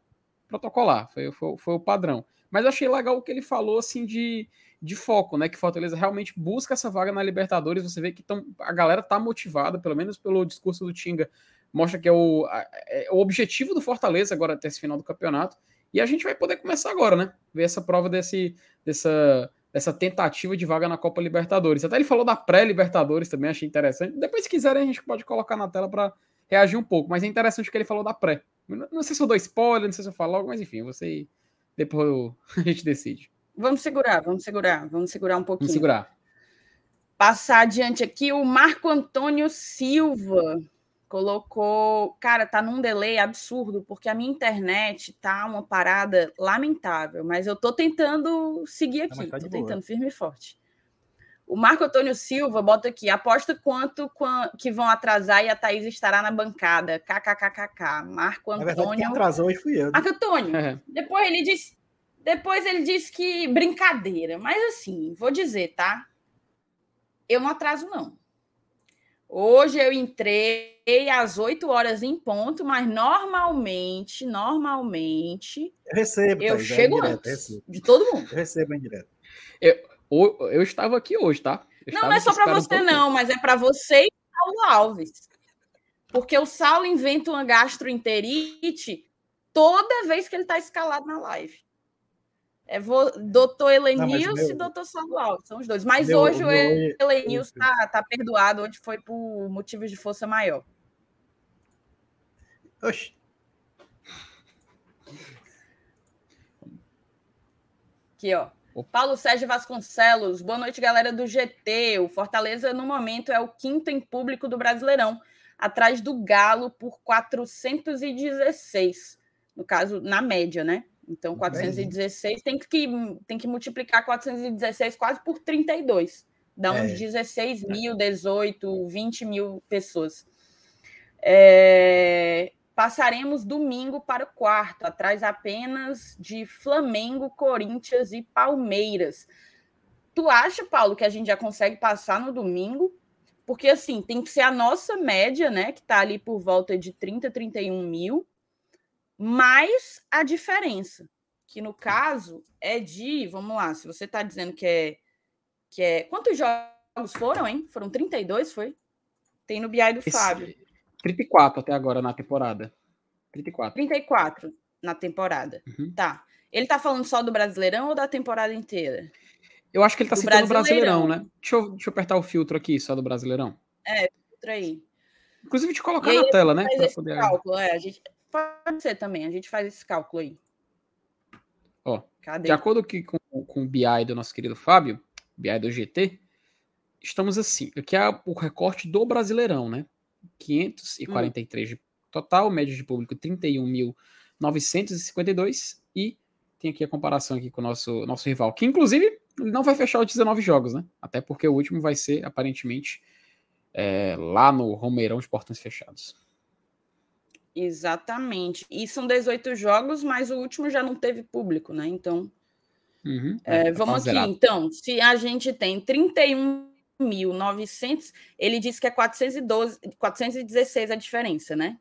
Protocolar, foi, foi, foi o padrão. Mas eu achei legal o que ele falou, assim, de, de foco, né? Que Fortaleza realmente busca essa vaga na Libertadores. Você vê que tão, a galera tá motivada, pelo menos pelo discurso do Tinga, mostra que é o, é o objetivo do Fortaleza agora até esse final do campeonato. E a gente vai poder começar agora, né? Ver essa prova desse, dessa, essa tentativa de vaga na Copa Libertadores. Até ele falou da pré-Libertadores também, achei interessante. Depois, se quiserem, a gente pode colocar na tela para reagir um pouco, mas é interessante o que ele falou da pré. Não, não sei se eu dou spoiler, não sei se eu falo logo, mas enfim, você depois a gente decide. Vamos segurar, vamos segurar, vamos segurar um pouquinho. Vamos segurar. Passar adiante aqui, o Marco Antônio Silva colocou. Cara, tá num delay absurdo, porque a minha internet tá uma parada lamentável, mas eu tô tentando seguir aqui, tá tô tentando firme e forte. O Marco Antônio Silva bota aqui: aposta quanto que vão atrasar e a Thaís estará na bancada. KKKKK. Marco Antônio. Na verdade, quem atrasou hoje fui eu. Né? Marco Antônio. É. Depois ele disse. Depois ele disse que brincadeira. Mas assim, vou dizer, tá? Eu não atraso, não. Hoje eu entrei às 8 horas em ponto, mas normalmente, normalmente. Eu recebo, eu Thaís, é chego é antes de todo mundo. Eu recebo em direto. Eu, eu estava aqui hoje, tá? Eu não, não é só para você, não, mas é para você e Paulo Alves. Porque o Saulo inventa uma gastroenterite toda vez que ele está escalado na live. É vo... doutor Helenilson meu... e doutor Alves, são os dois. Mas meu, hoje meu... o Helenilson está tá perdoado, hoje foi por motivos de força maior. Oxi. Aqui, ó. Paulo Sérgio Vasconcelos, boa noite, galera do GT. O Fortaleza, no momento, é o quinto em público do Brasileirão, atrás do Galo por 416. No caso, na média, né? Então, 416 tem que, tem que multiplicar 416 quase por 32. Dá uns é. 16 mil, 18, 20 mil pessoas. É, passaremos domingo para o quarto, atrás apenas de Flamengo, Corinthians e Palmeiras. Tu acha, Paulo, que a gente já consegue passar no domingo? Porque, assim, tem que ser a nossa média, né? Que está ali por volta de 30, 31 mil mais a diferença, que no caso é de, vamos lá, se você está dizendo que é, que é. Quantos jogos foram, hein? Foram 32, foi? Tem no BI do Esse, Fábio. 34 até agora na temporada. 34. 34 na temporada. Uhum. Tá. Ele tá falando só do Brasileirão ou da temporada inteira? Eu acho que ele tá do citando o Brasileirão, né? Deixa eu, deixa eu apertar o filtro aqui, só do Brasileirão. É, filtro aí. Inclusive, te colocar na tela, né? Poder... Cálculo, é, a gente, Pode ser também, a gente faz esse cálculo aí. Ó, Cadê? de acordo aqui com, com o BI do nosso querido Fábio, BI do GT, estamos assim. Aqui é o recorte do Brasileirão, né? 543 hum. de total, média de público 31.952 e tem aqui a comparação aqui com o nosso, nosso rival, que inclusive não vai fechar os 19 jogos, né? Até porque o último vai ser, aparentemente, é, lá no Romeirão de Portões Fechados. Exatamente. E são 18 jogos, mas o último já não teve público, né? Então. Uhum, é, é, tá vamos aqui, então. Se a gente tem 31.900, ele disse que é 412, 416 a diferença, né?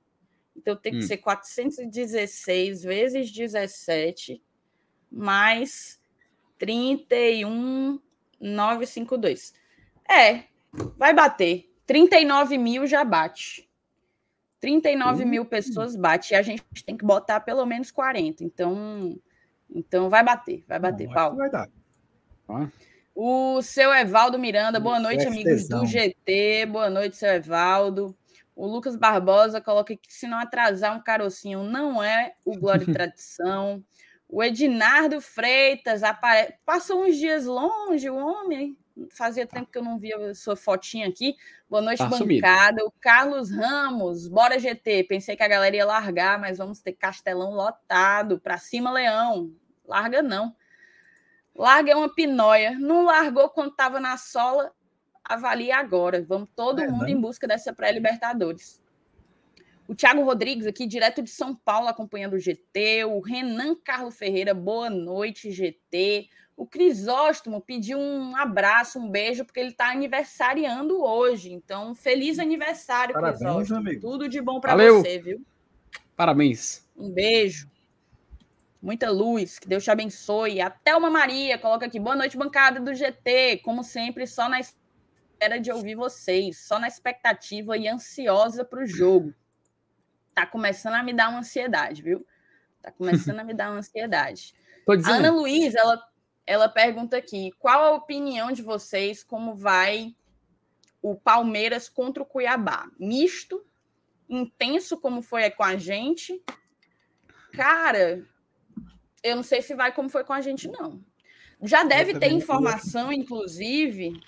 Então tem que hum. ser 416 vezes 17 mais 31.952. É, vai bater. 39 mil já bate. 39 uhum. mil pessoas bate e a gente tem que botar pelo menos 40. Então, então vai bater, vai bater, Não, Paulo. Vai dar. Ah. O seu Evaldo Miranda, boa noite, amigos do GT. Boa noite, seu Evaldo. O Lucas Barbosa coloca que se não atrasar um carocinho, não é o Glória e Tradição. O Ednardo Freitas apare... passou uns dias longe, o homem fazia tempo que eu não via sua fotinha aqui. Boa noite, tá bancada. Sumido. O Carlos Ramos, bora GT. Pensei que a galera ia largar, mas vamos ter Castelão lotado. Para cima, Leão. Larga não. Larga é uma pinóia. Não largou quando estava na sola. Avalie agora. Vamos todo é, mundo né? em busca dessa pré-Libertadores. O Thiago Rodrigues aqui, direto de São Paulo, acompanhando o GT. O Renan Carlos Ferreira, boa noite, GT. O Crisóstomo pediu um abraço, um beijo, porque ele está aniversariando hoje. Então, feliz aniversário, Parabéns, Crisóstomo. Amigo. Tudo de bom para você, viu? Parabéns. Um beijo. Muita luz, que Deus te abençoe. Até uma Maria, coloca aqui. Boa noite, bancada do GT. Como sempre, só na espera de ouvir vocês, só na expectativa e ansiosa para o jogo. Tá começando a me dar uma ansiedade, viu? Tá começando a me dar uma ansiedade. A Ana Luiz, ela ela pergunta aqui: qual a opinião de vocês como vai o Palmeiras contra o Cuiabá? Misto intenso como foi com a gente, cara, eu não sei se vai como foi com a gente, não. Já deve ter informação, inclusive.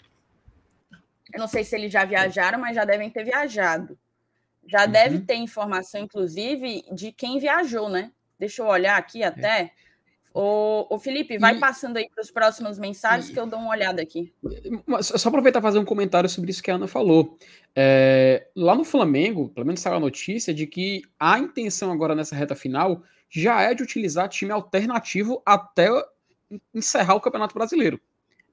Eu não sei se eles já viajaram, mas já devem ter viajado. Já uhum. deve ter informação, inclusive, de quem viajou, né? Deixa eu olhar aqui é. até. É. Ô, Felipe, vai e... passando aí para os próximos mensagens e... que eu dou uma olhada aqui. Só aproveitar e fazer um comentário sobre isso que a Ana falou. É, lá no Flamengo, pelo menos saiu a notícia de que a intenção agora nessa reta final já é de utilizar time alternativo até encerrar o Campeonato Brasileiro.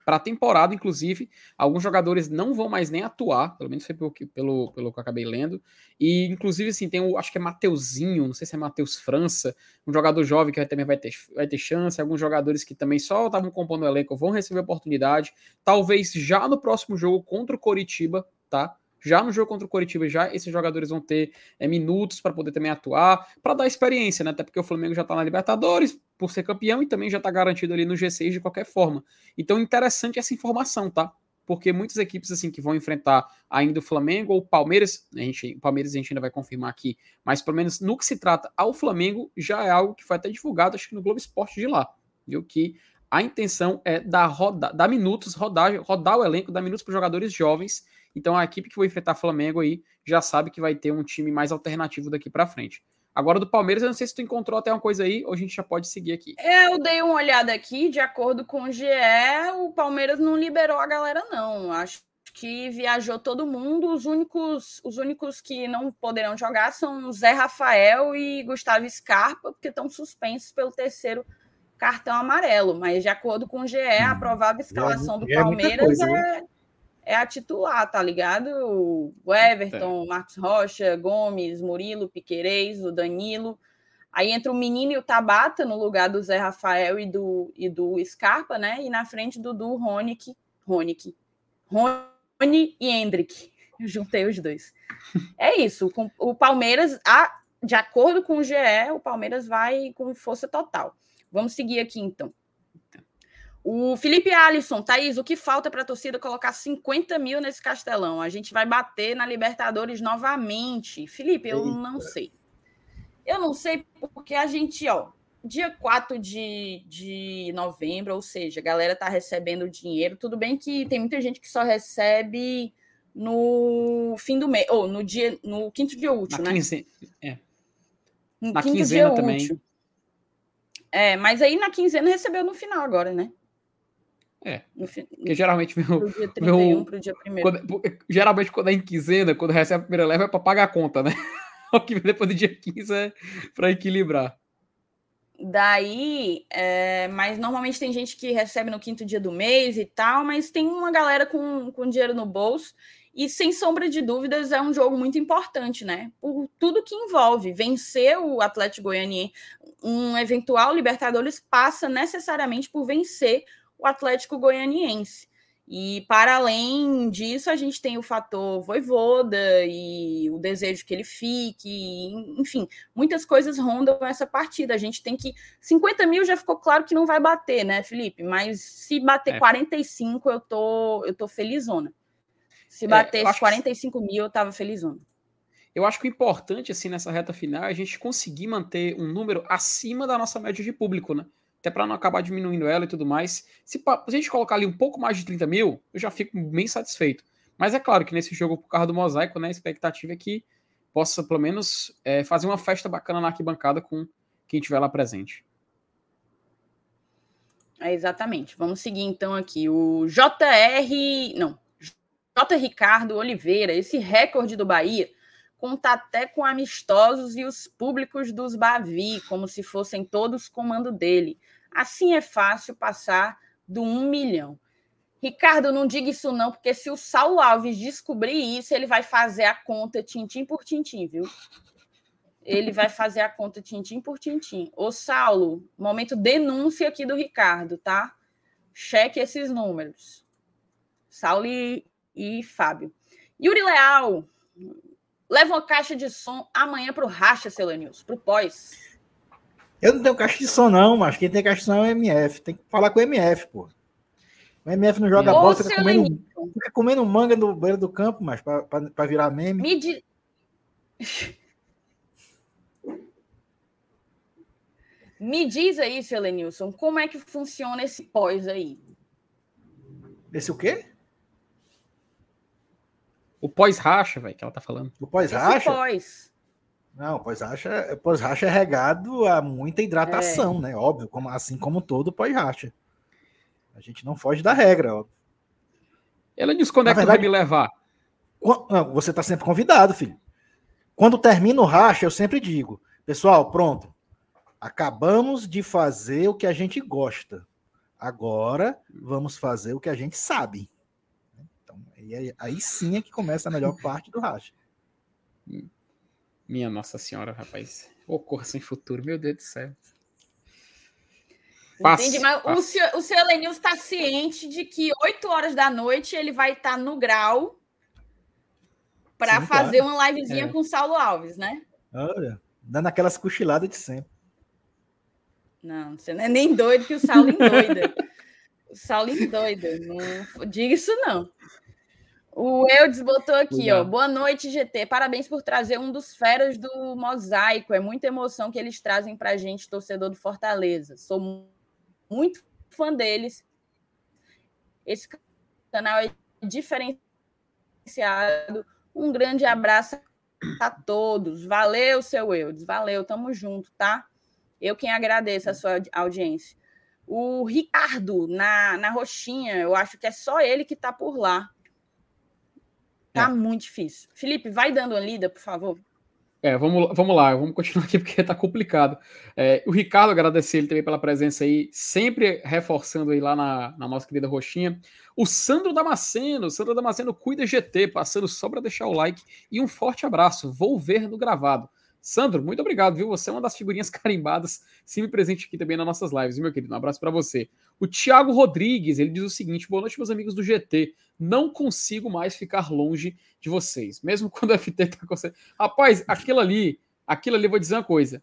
Para a temporada, inclusive, alguns jogadores não vão mais nem atuar, pelo menos foi pelo, pelo, pelo que eu acabei lendo. E, inclusive, assim, tem o, acho que é Mateuzinho, não sei se é Matheus França, um jogador jovem que também vai ter, vai ter chance. Alguns jogadores que também só estavam compondo o elenco vão receber oportunidade. Talvez já no próximo jogo contra o Coritiba, tá? Já no jogo contra o Coritiba, já esses jogadores vão ter é, minutos para poder também atuar, para dar experiência, né? Até porque o Flamengo já está na Libertadores por ser campeão e também já está garantido ali no G6 de qualquer forma. Então, interessante essa informação, tá? Porque muitas equipes assim que vão enfrentar ainda o Flamengo ou o Palmeiras, a gente, o Palmeiras a gente ainda vai confirmar aqui, mas pelo menos no que se trata ao Flamengo, já é algo que foi até divulgado, acho que no Globo Esporte de lá, viu? Que a intenção é dar, roda, dar minutos, rodar, rodar o elenco, dar minutos para jogadores jovens então a equipe que vai enfrentar Flamengo aí já sabe que vai ter um time mais alternativo daqui para frente. Agora do Palmeiras, eu não sei se tu encontrou até uma coisa aí, ou a gente já pode seguir aqui. Eu dei uma olhada aqui, de acordo com o GE, o Palmeiras não liberou a galera, não. Acho que viajou todo mundo. Os únicos, os únicos que não poderão jogar são Zé Rafael e Gustavo Scarpa, porque estão suspensos pelo terceiro cartão amarelo. Mas, de acordo com o GE, a hum. provável escalação do é Palmeiras coisa, é, é a titular, tá ligado? O Everton, é. Marcos Rocha, Gomes, Murilo, Piquerez, o Danilo. Aí entra o menino e o Tabata no lugar do Zé Rafael e do, e do Scarpa, né? E na frente Dudu, Ronick, Ronick, Rony e Hendrick. Eu juntei os dois. É isso. O Palmeiras, a, de acordo com o GE, o Palmeiras vai com força total. Vamos seguir aqui então. O Felipe Alisson, Thaís, o que falta para a torcida colocar 50 mil nesse castelão? A gente vai bater na Libertadores novamente. Felipe, eu Eita. não sei. Eu não sei porque a gente, ó, dia 4 de, de novembro, ou seja, a galera tá recebendo dinheiro. Tudo bem que tem muita gente que só recebe no fim do mês, ou no dia, no quinto dia útil, na né? Quinze... É. No na quinzena também. Útil. É, mas aí na quinzena recebeu no final agora, né? É. Porque geralmente meu. Pro dia 31, meu, pro dia primeiro. Quando, geralmente, quando é em quinzena, quando recebe a primeira leva, é para pagar a conta, né? o que depois do dia 15 é para equilibrar. Daí, é, mas normalmente tem gente que recebe no quinto dia do mês e tal, mas tem uma galera com, com dinheiro no bolso. E sem sombra de dúvidas, é um jogo muito importante, né? Por tudo que envolve. Vencer o Atlético Goianiense, um eventual Libertadores passa necessariamente por vencer o Atlético Goianiense. E para além disso, a gente tem o fator voivoda e o desejo que ele fique, enfim, muitas coisas rondam essa partida. A gente tem que. 50 mil já ficou claro que não vai bater, né, Felipe? Mas se bater é. 45, eu tô, eu tô felizona. Se bater é, 45 que... mil, eu tava felizona. Eu acho que o importante, assim, nessa reta final é a gente conseguir manter um número acima da nossa média de público, né? Até para não acabar diminuindo ela e tudo mais. Se, se, a gente colocar ali um pouco mais de 30 mil, eu já fico bem satisfeito. Mas é claro que nesse jogo, por causa do mosaico, né, a expectativa é que possa, pelo menos, é, fazer uma festa bacana na arquibancada com quem estiver lá presente. É, exatamente. Vamos seguir então aqui. O JR. Não. J. Ricardo Oliveira, esse recorde do Bahia conta até com amistosos e os públicos dos Bavi, como se fossem todos comando dele. Assim é fácil passar do um milhão. Ricardo, não diga isso não, porque se o Saulo Alves descobrir isso, ele vai fazer a conta tintim por tintim, viu? Ele vai fazer a conta tintim por tintim. Ô, Saulo, momento denúncia aqui do Ricardo, tá? Cheque esses números. Saulo e, e Fábio. Yuri Leal, leva uma caixa de som amanhã para o Racha, Selenius, para o pós. Eu não tenho caixa de som, não, mas quem tem caixa de som é o MF. Tem que falar com o MF, pô. O MF não joga Ô, bola, fica comendo, fica comendo, manga no beira do campo, mas para virar meme. Me, di... Me diz aí, seu Lenilson, como é que funciona esse pós aí? Esse o quê? O pós-racha, velho, que ela tá falando. O Esse pós-racha? pós. Não, pós-racha pós-racha é regado a muita hidratação, né? Óbvio, como, assim como todo pós-racha. A gente não foge da regra, óbvio. Ela disse quando Na é que verdade- vai me levar? Você está sempre convidado, filho. Quando termina o racha, eu sempre digo, pessoal, pronto. Acabamos de fazer o que a gente gosta. Agora vamos fazer o que a gente sabe. Então, aí, aí- aí sim é que começa a melhor parte do racha. Minha Nossa Senhora, rapaz. Ocorra sem futuro, meu Deus do céu. Passa, Entendi, mas o senhor, o senhor está ciente de que 8 horas da noite ele vai estar no grau para fazer uma livezinha É. com o Saulo Alves, né? Olha, dando aquelas cochiladas de sempre. Não, você não é nem doido que o Saulo endoida. o Saulo endoida. Não diga isso, não. O Eudes botou aqui, ó. Cuidado. Boa noite, GT. Parabéns por trazer um dos feras do mosaico. É muita emoção que eles trazem pra gente, torcedor do Fortaleza. Sou mu- muito fã deles. Esse canal é diferenciado. Um grande abraço a todos. Valeu, seu Eudes. Valeu, tamo junto, tá? Eu quem agradeço a sua audi- audiência. O Ricardo, na, na roxinha, eu acho que é só ele que tá por lá. Tá É. muito difícil. Felipe, vai dando uma lida, por favor. É, vamos, vamos lá, vamos continuar aqui porque tá complicado. É, o Ricardo, agradecer ele também pela presença aí, sempre reforçando aí lá na, na nossa querida Roxinha. O Sandro Damasceno, o Sandro Damasceno cuida GT, passando só para deixar o like e um forte abraço. Vou ver no gravado. Sandro, muito obrigado, viu? Você é uma das figurinhas carimbadas, sempre presente aqui também nas nossas lives, meu querido? Um abraço para você. O Thiago Rodrigues, ele diz o seguinte: boa noite, meus amigos do GT. Não consigo mais ficar longe de vocês, mesmo quando o FT tá você. Rapaz, aquilo ali, aquilo ali, vou dizer uma coisa.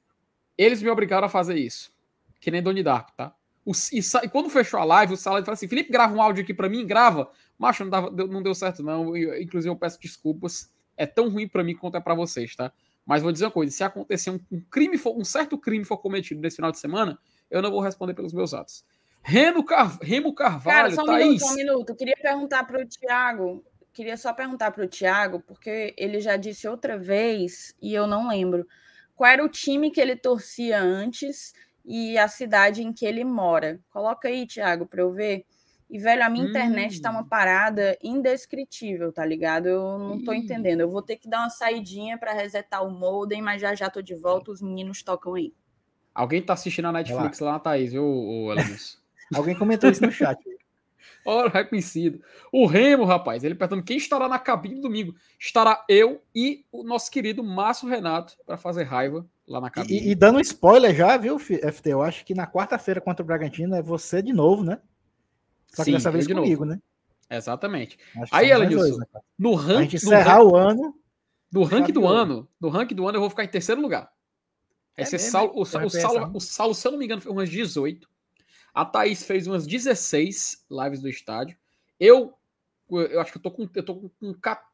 Eles me obrigaram a fazer isso. Que nem Donnie Dark, tá? O, e, e quando fechou a live, o Salah falou assim: Felipe, grava um áudio aqui pra mim, grava. Macho, não, dava- não deu certo, não. Eu- inclusive, eu peço desculpas. É tão ruim pra mim quanto é pra vocês, tá? Mas vou dizer uma coisa: se acontecer um, um crime, for, um certo crime for cometido nesse final de semana, eu não vou responder pelos meus atos. Remo, Car... Remo Cara, Carvalho, só um Thaís. minuto, só um minuto. Eu queria perguntar para o Tiago, queria só perguntar para o Tiago, porque ele já disse outra vez e eu não lembro. Qual era o time que ele torcia antes e a cidade em que ele mora? Coloca aí, Tiago, para eu ver. E, velho, a minha internet tá uma Hum. parada indescritível, tá ligado? Eu não tô Ih. entendendo. Eu vou ter que dar uma saidinha para resetar o modem, mas já já tô de volta, os meninos tocam aí. Alguém tá assistindo a Netflix lá na Thaís, viu, Elenilson? Alguém comentou isso no chat. Ora, reconhecido. O Remo, rapaz, ele perguntando quem estará na cabine domingo. Estará eu e o nosso querido Márcio Renato para fazer raiva lá na cabine. E, e dando um spoiler já, viu, FT? Eu acho que na quarta-feira contra o Bragantino é você de novo, né? Só que Sim, dessa vez de comigo, né? Exatamente. Aí, Elenilson, dois, né? No A ranking, gente no encerrar ranking, o ano. do ranking do ano, do ranking do ano eu vou ficar em terceiro lugar. É ser mesmo, Saulo, o, é? O, Saulo, o Saulo, se eu não me engano, fez umas 18. A Thaís fez umas 16 lives do estádio. Eu, eu acho que eu tô com, eu tô com,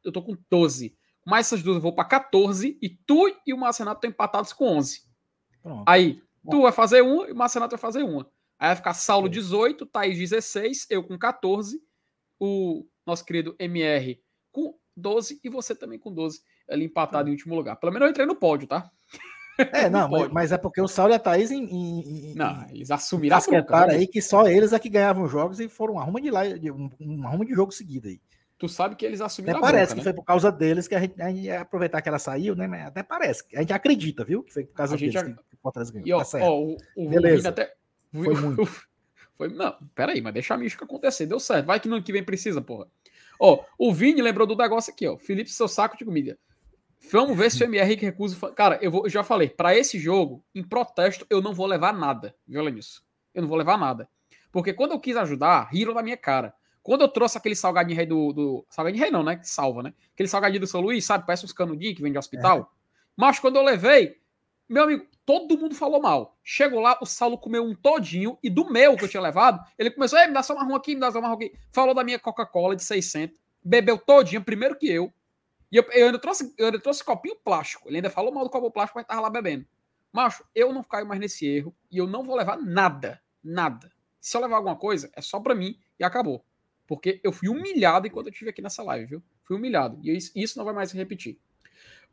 eu tô com 12. Mais essas duas eu vou para 14 e tu e o Márcio Renato estão empatados com 11. Pronto. Aí, tu vai fazer uma e o Márcio Renato vai fazer uma. Aí vai ficar Saulo É. 18, Thaís 16, eu com 14, o nosso querido MR com 12 e você também com 12, ali empatado em último lugar. Pelo menos eu entrei no pódio, tá? É, não, mas, mas é porque o Saulo e a Thaís em, em, em, Não, eles assumiram a viu? aí que só eles é que ganhavam jogos e foram um arruma de, lá, um, um arruma de jogo seguido aí. Tu sabe que eles Até assumiram a parece bronca, que né? foi por causa deles que a gente, a gente ia aproveitar que ela saiu, né? Mas até parece. A gente acredita, viu? Que foi por causa A gente deles ac- que, o Fortaleza ganhou. E ó, tá ó, o, o Beleza. Vini até... Foi muito. Foi, não, peraí, mas deixa a mística acontecer. Deu certo. Vai que no ano que vem precisa, porra. Ó, o Vini lembrou do negócio aqui, ó. Felipe, seu saco de comida. Vamos ver se o MR que recusa. Cara, eu, vou, eu já falei, para esse jogo, em protesto, eu não vou levar nada. Viu, Lenilson? Eu não vou levar nada. Porque quando eu quis ajudar, riram na minha cara. Quando eu trouxe aquele salgadinho rei do, do. Salgadinho rei não, né? Que salva, né? Aquele salgadinho do São Luís, sabe? Parece uns canudinhos que vem de hospital. Mas quando eu levei, meu amigo, todo mundo falou mal. Chegou lá, o Saulo comeu um todinho e do meu que eu tinha levado, ele começou, me dá só marrom aqui, me dá só marrom aqui. Falou da minha Coca-Cola de 600, bebeu todinho, primeiro que eu. E eu, eu, ainda trouxe, eu ainda trouxe copinho plástico. Ele ainda falou mal do copo plástico, mas tava lá bebendo. Macho, eu não caio mais nesse erro e eu não vou levar nada. Nada. Se eu levar alguma coisa, é só para mim e acabou. Porque eu fui humilhado enquanto eu estive aqui nessa live, viu? Fui humilhado. E isso, isso não vai mais se repetir.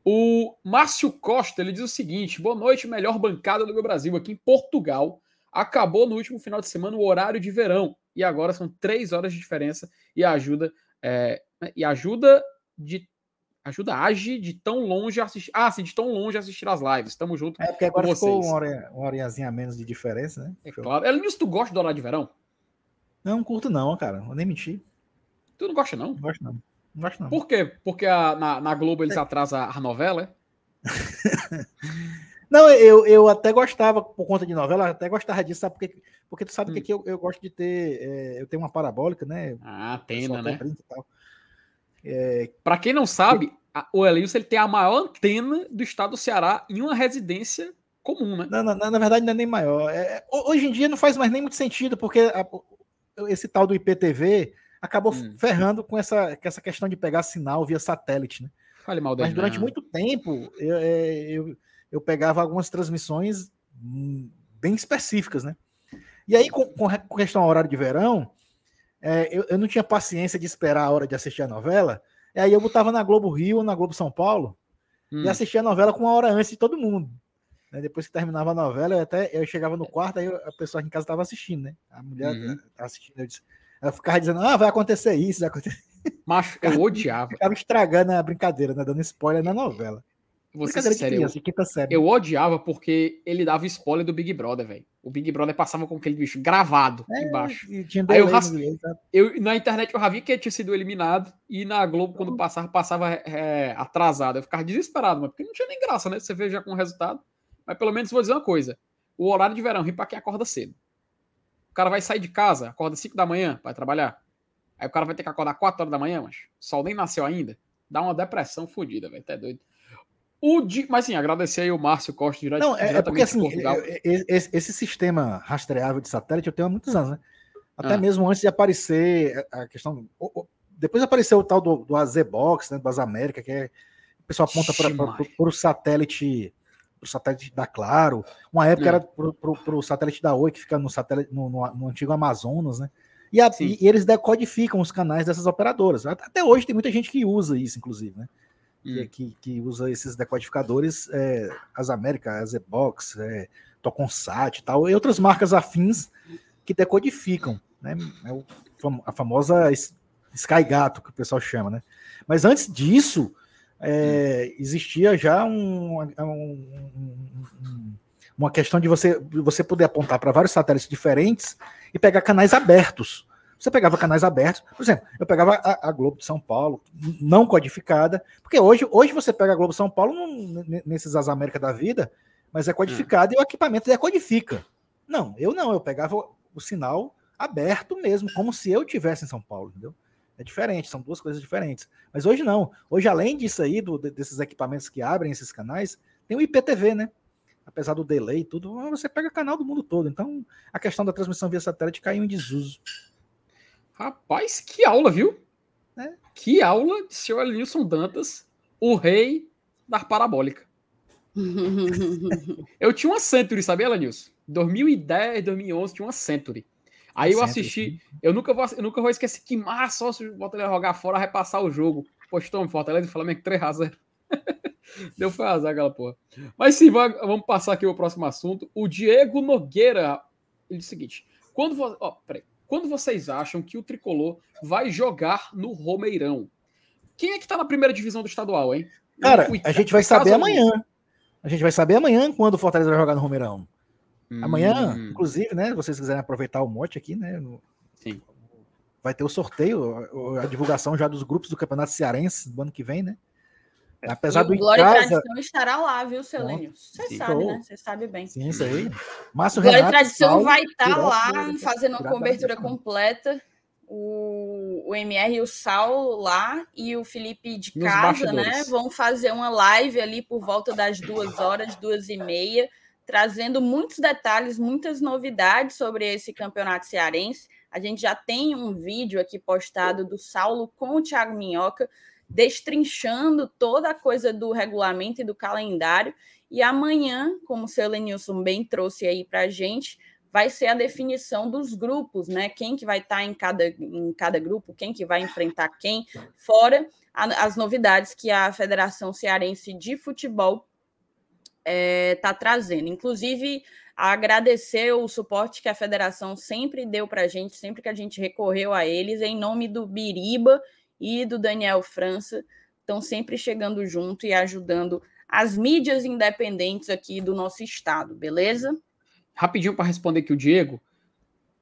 O Márcio Costa, ele diz o seguinte: boa noite, melhor bancada do meu Brasil, aqui em Portugal. Acabou no último final de semana o horário de verão. E agora são três horas de diferença e ajuda. É, e ajuda de ajuda age de tão longe assistir. Ah, sim, de tão longe assistir as lives. Tamo junto. É porque agora ficou uma, hora, uma horinhazinha a menos de diferença, né? É claro. Elinius, tu gosta do horário de verão? Não, não curto não, cara. Vou nem mentir. Tu não gosta, não? Não gosto, não. Não gosto, não. Por quê? Porque a, na, na Globo eles é. atrasam a novela, é? não, eu, eu até gostava, por conta de novela, até gostava disso, sabe? Porque, porque tu sabe hum. que aqui eu, eu gosto de ter. É, eu tenho uma parabólica, né? Ah, antena, né? É... Para quem não sabe, a, o Elius ele tem a maior antena do estado do Ceará em uma residência comum, né? Não, não, na verdade não é nem maior. É, é hoje em dia não faz mais nem muito sentido, porque a, esse tal do IPTV acabou hum. ferrando com essa, com essa questão de pegar sinal via satélite, né? Fale mal Mas durante muito tempo eu, é, eu, eu pegava algumas transmissões hum, bem específicas, né? E aí, com, com questão ao horário de verão, é, eu, eu não tinha paciência de esperar a hora de assistir a novela. E aí eu botava na Globo Rio ou na Globo São Paulo hum. e assistia a novela com uma hora antes de todo mundo. Né? Depois que terminava a novela, eu até eu chegava no quarto, aí a pessoa aqui em casa estava assistindo, né? A mulher uhum. assistindo, eu disse, ela ficava dizendo, ah, vai acontecer isso, vai acontecer. Macho, eu odiava. Ficava estragando a brincadeira, né? Dando spoiler na novela. Você sério, criança, eu, eu odiava porque ele dava spoiler do Big Brother, velho. O Big Brother passava com aquele bicho gravado é, embaixo. Aí eu, eu, na internet eu já vi que tinha sido eliminado e na Globo, quando passava, passava é, atrasado. Eu ficava desesperado, mas porque não tinha nem graça, né? Você vê já com o resultado. Mas pelo menos vou dizer uma coisa: o horário de verão, ri pra quem acorda cedo. O cara vai sair de casa, acorda 5 da manhã, vai trabalhar. Aí o cara vai ter que acordar 4 horas da manhã, mas o sol nem nasceu ainda. Dá uma depressão fodida, velho. Tá doido. O di... Mas sim, agradecer aí o Márcio Costa direto, Não, é, é porque assim, esse, esse, sistema rastreável de satélite eu tenho há muitos anos, né? Até ah. mesmo antes de aparecer a questão. Depois apareceu o tal do, do AZ-Box, né? Do Asa América, que é. O pessoal aponta para o satélite pro satélite da Claro. Uma época hum. era pro, pro, pro, satélite da Oi, que fica no satélite no, no, no antigo Amazonas, né? E, a, e, e, eles decodificam os canais dessas operadoras. Até hoje tem muita gente que usa isso, inclusive, né? hum. que, que, usa esses decodificadores, é, as Américas, a Zbox, é, Toconsat e tal, e outras marcas afins que decodificam, né? É o, a famosa Sky Gato, que o pessoal chama, né? Mas antes disso, é, existia já um, um, um, uma questão de você, você poder apontar para vários satélites diferentes e pegar canais abertos. Você pegava canais abertos, por exemplo, eu pegava a, a, Globo de São Paulo, não codificada, porque hoje, hoje você pega a Globo de São Paulo nesses As da vida, mas é codificada hum. e o equipamento decodifica. Não, eu não, eu pegava o, o sinal aberto mesmo, como se eu tivesse em São Paulo, entendeu? É diferente, são duas coisas diferentes. Mas hoje não. Hoje, além disso aí, do, desses equipamentos que abrem esses canais, tem o IPTV, né? Apesar do delay e tudo, você pega canal do mundo todo. Então, a questão da transmissão via satélite caiu em desuso. Rapaz, que aula, viu? É. Que aula de senhor Nilson Dantas, o rei da parabólica. eu tinha uma Century, sabia, Elenilson? 2010, 2011, tinha uma Century. Aí eu assisti, eu nunca vou, eu nunca vou esquecer que massa se o Fortaleza jogar fora, repassar o jogo. Postou Fortaleza e Flamengo 3 a 0. Deu foi azar aquela porra. Mas sim, vamos passar aqui o próximo assunto. O Diego Nogueira, ele disse o seguinte: quando peraí, quando vocês acham que o tricolor vai jogar no Romeirão? Quem é que tá na primeira divisão do estadual, hein? Cara, a gente vai saber amanhã. A gente vai saber amanhã quando o Fortaleza vai jogar no Romeirão. Hum. Amanhã, inclusive, né? Se vocês quiserem aproveitar o mote aqui, né? Sim. Vai ter o sorteio, a divulgação já dos grupos do Campeonato Cearense do ano que vem, né? Apesar e do Glória casa... e Tradição estará lá, viu, seu Lênio? Você sabe, né? Você sabe bem. Sim, isso aí. Márcio Glória Renato, e Tradição Paulo, vai estar tá lá fazendo uma cobertura completa. O, o MR e o Sal lá e o Felipe de Nos casa, né? Vão fazer uma live ali por volta das duas horas, duas e meia, trazendo muitos detalhes, muitas novidades sobre esse campeonato cearense. A gente já tem um vídeo aqui postado do Saulo com o Thiago Minhoca destrinchando toda a coisa do regulamento e do calendário. E amanhã, como o seu Lenilson bem trouxe aí para a gente, vai ser a definição dos grupos, né? Quem que vai estar tá em cada, em cada grupo, quem que vai enfrentar quem, fora as novidades que a Federação Cearense de Futebol está é, tá trazendo. Inclusive, agradecer o suporte que a federação sempre deu para a gente, sempre que a gente recorreu a eles, em nome do Biriba e do Daniel França, estão sempre chegando junto e ajudando as mídias independentes aqui do nosso estado, beleza? Rapidinho para responder aqui o Diego.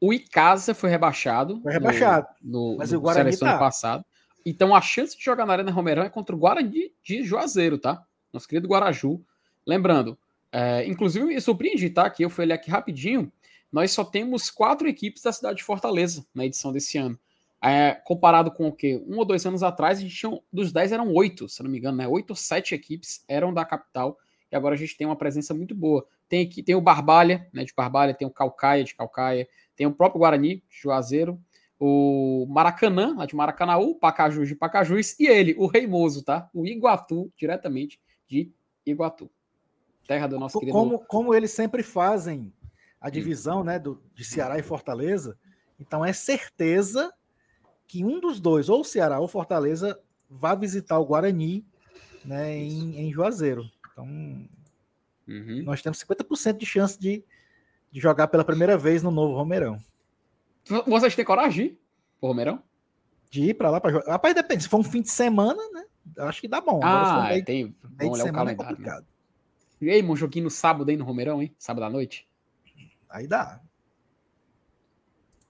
O Icasa foi rebaixado. Foi rebaixado. No, no, mas no o Guarani seleção tá. passado. Então a chance de jogar na Arena Romerão é contra o Guarani de Juazeiro, tá? Nosso querido Guaraju. Lembrando, é, inclusive me surpreendi, tá? Que eu fui olhar aqui rapidinho. Nós só temos quatro equipes da cidade de Fortaleza na edição desse ano. É, comparado com o quê? Um ou dois anos atrás, a gente tinha, dos dez eram oito, se não me engano, né? Oito ou sete equipes eram da capital. E agora a gente tem uma presença muito boa. Tem aqui, tem o Barbalha, né? De Barbalha, tem o Calcaia de Calcaia, tem o próprio Guarani, de Juazeiro, o Maracanã, lá de Maracanaú, Pacajus de Pacajus, e ele, o Reimoso, tá? O Iguatu, diretamente de Iguatu. Terra do nosso querido. Como, como eles sempre fazem a divisão né, do, de Ceará e Fortaleza, então é certeza que um dos dois, ou Ceará ou Fortaleza, vá visitar o Guarani né, em, em Juazeiro. Então, uhum. nós temos 50% de chance de, de jogar pela primeira vez no novo Romeirão. Vocês têm coragem de ir pro Romeirão? De ir para lá para jogar. Rapaz, depende. Se for um fim de semana, né? Acho que dá bom. Ah, meio, tem. Vamos olhar o é calendário. É né? E aí, um joguinho no sábado aí no Romeirão, hein? Sábado à noite? Aí dá.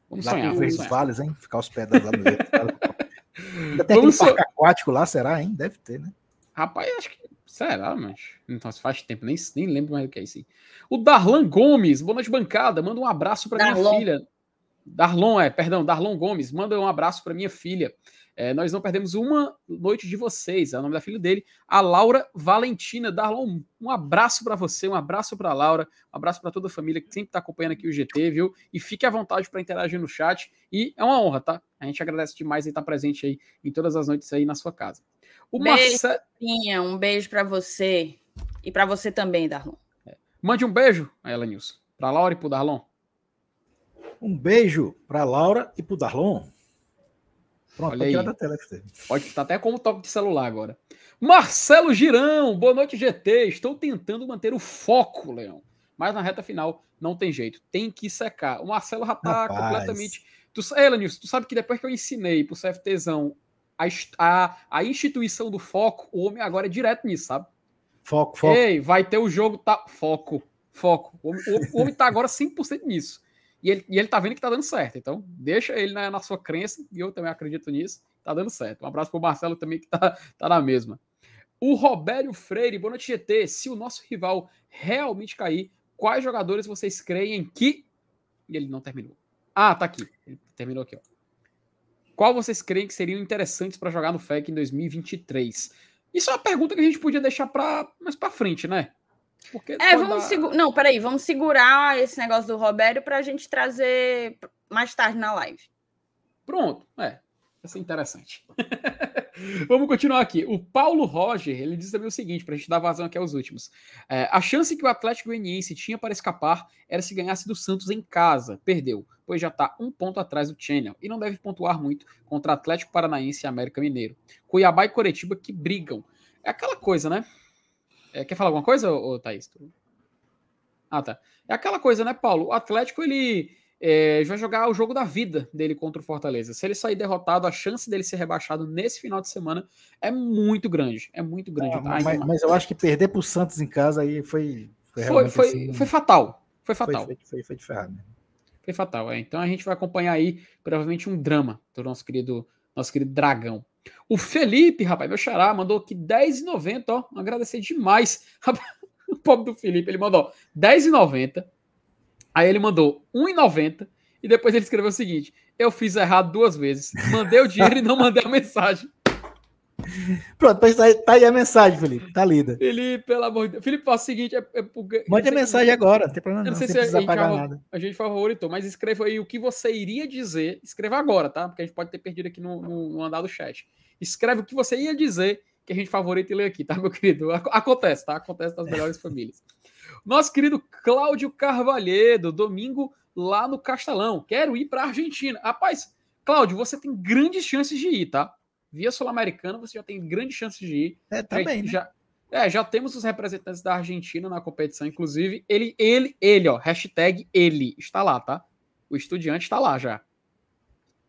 Vamos lá sonhar. Vamos Vales, hein? Ficar os pés lá no. Ainda tem vamos parque aquático lá, será, hein? Deve ter, né? Rapaz, acho que. Será, mas. Então, faz tempo, nem, nem lembro mais o que é isso aí. O Darlan Gomes, boa noite, bancada. Manda um abraço para minha filha. Darlon, é, perdão, Darlon Gomes, manda um abraço para minha filha. É, nós não perdemos uma noite de vocês. É o nome da filha dele, a Laura Valentina. Darlon, um abraço para você, um abraço para Laura, um abraço para toda a família que sempre está acompanhando aqui o GT, viu? E fique à vontade para interagir no chat. E é uma honra, tá? A gente agradece demais em estar presente aí em todas as noites aí na sua casa. O beijo, Marce... um beijo para você e para você também, Darlon. É. Mande um beijo, Ela Nilson, para Laura e para Darlon. Um beijo para Laura e para Darlon. Pronto, Olha aí. da tela. Pode estar até como toque de celular agora. Marcelo Girão, boa noite, GT. Estou tentando manter o foco, Leão. Mas na reta final não tem jeito. Tem que secar. O Marcelo já tá Rapaz. completamente. Tu, Ei, tu sabe que depois que eu ensinei pro CFTzão a, a, a instituição do foco, o homem agora é direto nisso, sabe? Foco, foco. Ei, vai ter o jogo, tá. Foco, foco. O, o, o homem tá agora 100% nisso. E ele, e ele tá vendo que tá dando certo. Então, deixa ele na, na sua crença, e eu também acredito nisso. Tá dando certo. Um abraço pro Marcelo também, que tá, tá na mesma. O Robério Freire, boa noite, GT. Se o nosso rival realmente cair, quais jogadores vocês creem que. E ele não terminou. Ah, tá aqui. Ele terminou aqui, ó. Qual vocês creem que seriam interessantes para jogar no FEC em 2023? Isso é uma pergunta que a gente podia deixar para mais para frente, né? Porque é, vamos segurar. Não, peraí, vamos segurar esse negócio do Roberto para a gente trazer mais tarde na live. Pronto, é. Vai ser interessante. Vamos continuar aqui. O Paulo Roger, ele diz também o seguinte, para a gente dar vazão aqui aos últimos. É, a chance que o Atlético Goianiense tinha para escapar era se ganhasse do Santos em casa. Perdeu, pois já está um ponto atrás do Channel e não deve pontuar muito contra Atlético Paranaense e América Mineiro. Cuiabá e Coretiba que brigam. É aquela coisa, né? É, quer falar alguma coisa, ô, Thaís? Ah, tá. É aquela coisa, né, Paulo? O Atlético, ele é, vai jogar o jogo da vida dele contra o Fortaleza. Se ele sair derrotado, a chance dele ser rebaixado nesse final de semana é muito grande. É muito grande. Ah, mas, mas, eu acho que perder para o Santos em casa aí foi. Foi, foi, foi, assim, foi fatal. Foi fatal. Foi, foi, foi de ferrado. Foi fatal, é. Então a gente vai acompanhar aí, provavelmente, um drama do nosso querido, nosso querido Dragão. O Felipe, rapaz, meu xará, mandou aqui R$10,90, ó. Agradecer demais. o pobre do Felipe, ele mandou R$10,90. Aí ele mandou R$1,90. E depois ele escreveu o seguinte: Eu fiz errado duas vezes. Mandei o dinheiro e não mandei a mensagem. Pronto, tá, tá aí a mensagem, Felipe. Tá lida. Felipe, pelo amor de Deus. Felipe, faz o seguinte: é, é porque, Mande a mensagem que... agora, não tem problema. Eu não, sei se a, gente, nada. a gente favoritou, mas escreva aí o que você iria dizer. Escreva agora, tá? Porque a gente pode ter perdido aqui no, no, no andar do chat. Escreve o que você ia dizer que a gente favorita e lê aqui, tá, meu querido? Acontece, tá? Acontece nas melhores famílias. Nosso querido Cláudio Carvalhedo, domingo lá no Castelão. Quero ir para Argentina. Rapaz, Cláudio, você tem grandes chances de ir, tá? Via Sul-Americana, você já tem grandes chances de ir. É, também, tá né? já, é, já temos os representantes da Argentina na competição, inclusive. Ele, ele, ele, ó, hashtag ele está lá, tá? O estudiante está lá já.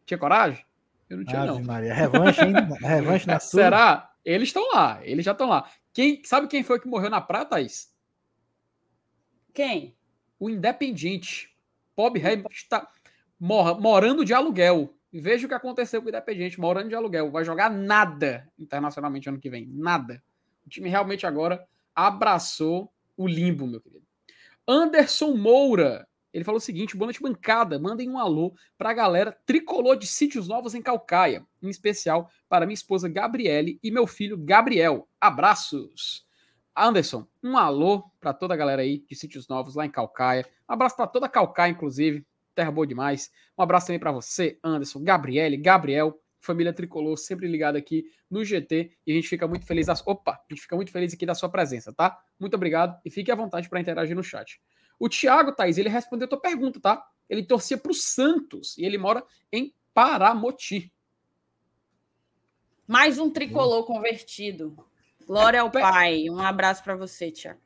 Tinha coragem? Eu não tinha, Ave não. Maria, revanche, hein? revanche na sua. Será? Eles estão lá, eles já estão lá. Quem, sabe quem foi que morreu na praia, Thaís? Quem? O Independiente. Bob Hamilton está morando de aluguel. Veja o que aconteceu com o Independiente, morando de aluguel. Vai jogar nada internacionalmente ano que vem. Nada. O time realmente agora abraçou o limbo, meu querido. Anderson Moura. Ele falou o seguinte: boa noite, bancada. Mandem um alô para a galera tricolor de sítios novos em Calcaia. Em especial para minha esposa Gabriele e meu filho Gabriel. Abraços. Anderson, um alô para toda a galera aí de sítios novos lá em Calcaia. Um abraço para toda Calcaia, inclusive terra boa demais. Um abraço também para você, Anderson, Gabriele, Gabriel, família tricolor, sempre ligado aqui no GT e a gente fica muito feliz. Opa, a gente fica muito feliz aqui da sua presença, tá? Muito obrigado e fique à vontade para interagir no chat. O Thiago, Thaís, ele respondeu a tua pergunta, tá? Ele torcia para o Santos e ele mora em Paramoti. Mais um tricolor convertido. Glória ao Pai. Um abraço para você, Thiago.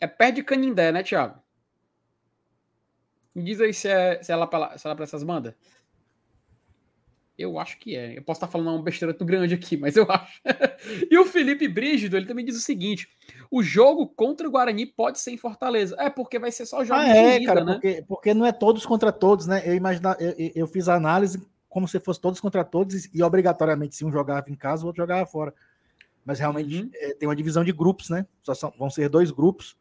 É perto de Canindé, né, Thiago? Me diz aí se, é, se, ela, se ela para essas bandas. Eu acho que é. Eu posso estar falando uma besteira tão grande aqui, mas eu acho. e o Felipe Brígido, ele também diz o segugue: o jogo contra o Guarani pode ser em Fortaleza. É, porque vai ser só jogo ah, é, ida, cara, né? porque, porque não é todos contra todos, né? Eu, imagina, eu, eu fiz a análise como se fosse todos contra todos e, obrigatoriamente, se um jogava em casa, o outro jogava fora. Mas realmente uhum. é, tem uma divisão de grupos, né? Só são, vão ser dois grupos.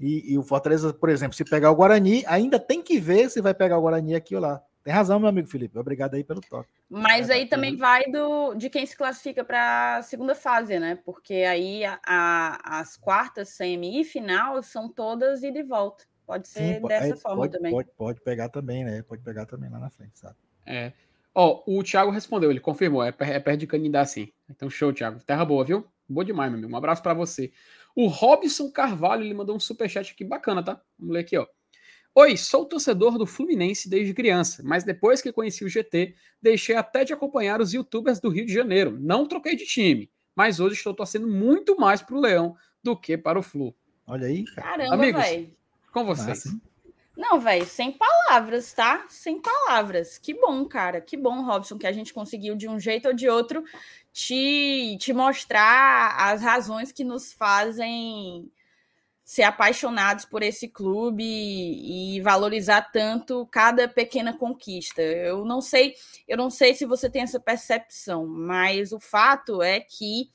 E, e, o Fortaleza, por exemplo, se pegar o Guarani, ainda tem que ver se vai pegar o Guarani aqui ou lá. Tem razão, meu amigo Felipe. Obrigado aí pelo toque. Mas aí também vai do de quem se classifica para a segunda fase, né? Porque aí a, a, as quartas, semi e final são todas ida e volta. Pode ser Sim, dessa é, forma pode, também. Pode, pode pegar também, né? Pode pegar também lá na frente, sabe? É. Ó, o Thiago respondeu, ele confirmou, é, é perto de Canindá, sim. Então, show, Thiago. Terra boa, viu? Boa demais, meu amigo. Um abraço para você. O Robson Carvalho, ele mandou um superchat aqui bacana, tá? Vamos ler aqui, ó. Oi, sou torcedor do Fluminense desde criança, mas depois que conheci o GT, deixei até de acompanhar os youtubers do Rio de Janeiro. Não troquei de time, mas hoje estou torcendo muito mais para o Leão do que para o Flu. Olha aí. Caramba, Amigos, véio. com vocês. Não, velho, sem palavras, tá? Sem palavras. Que bom, cara. Que bom, Robson, que a gente conseguiu de um jeito ou de outro te, te mostrar as razões que nos fazem ser apaixonados por esse clube e valorizar tanto cada pequena conquista. Eu não sei, eu não sei se você tem essa percepção, mas o fato é que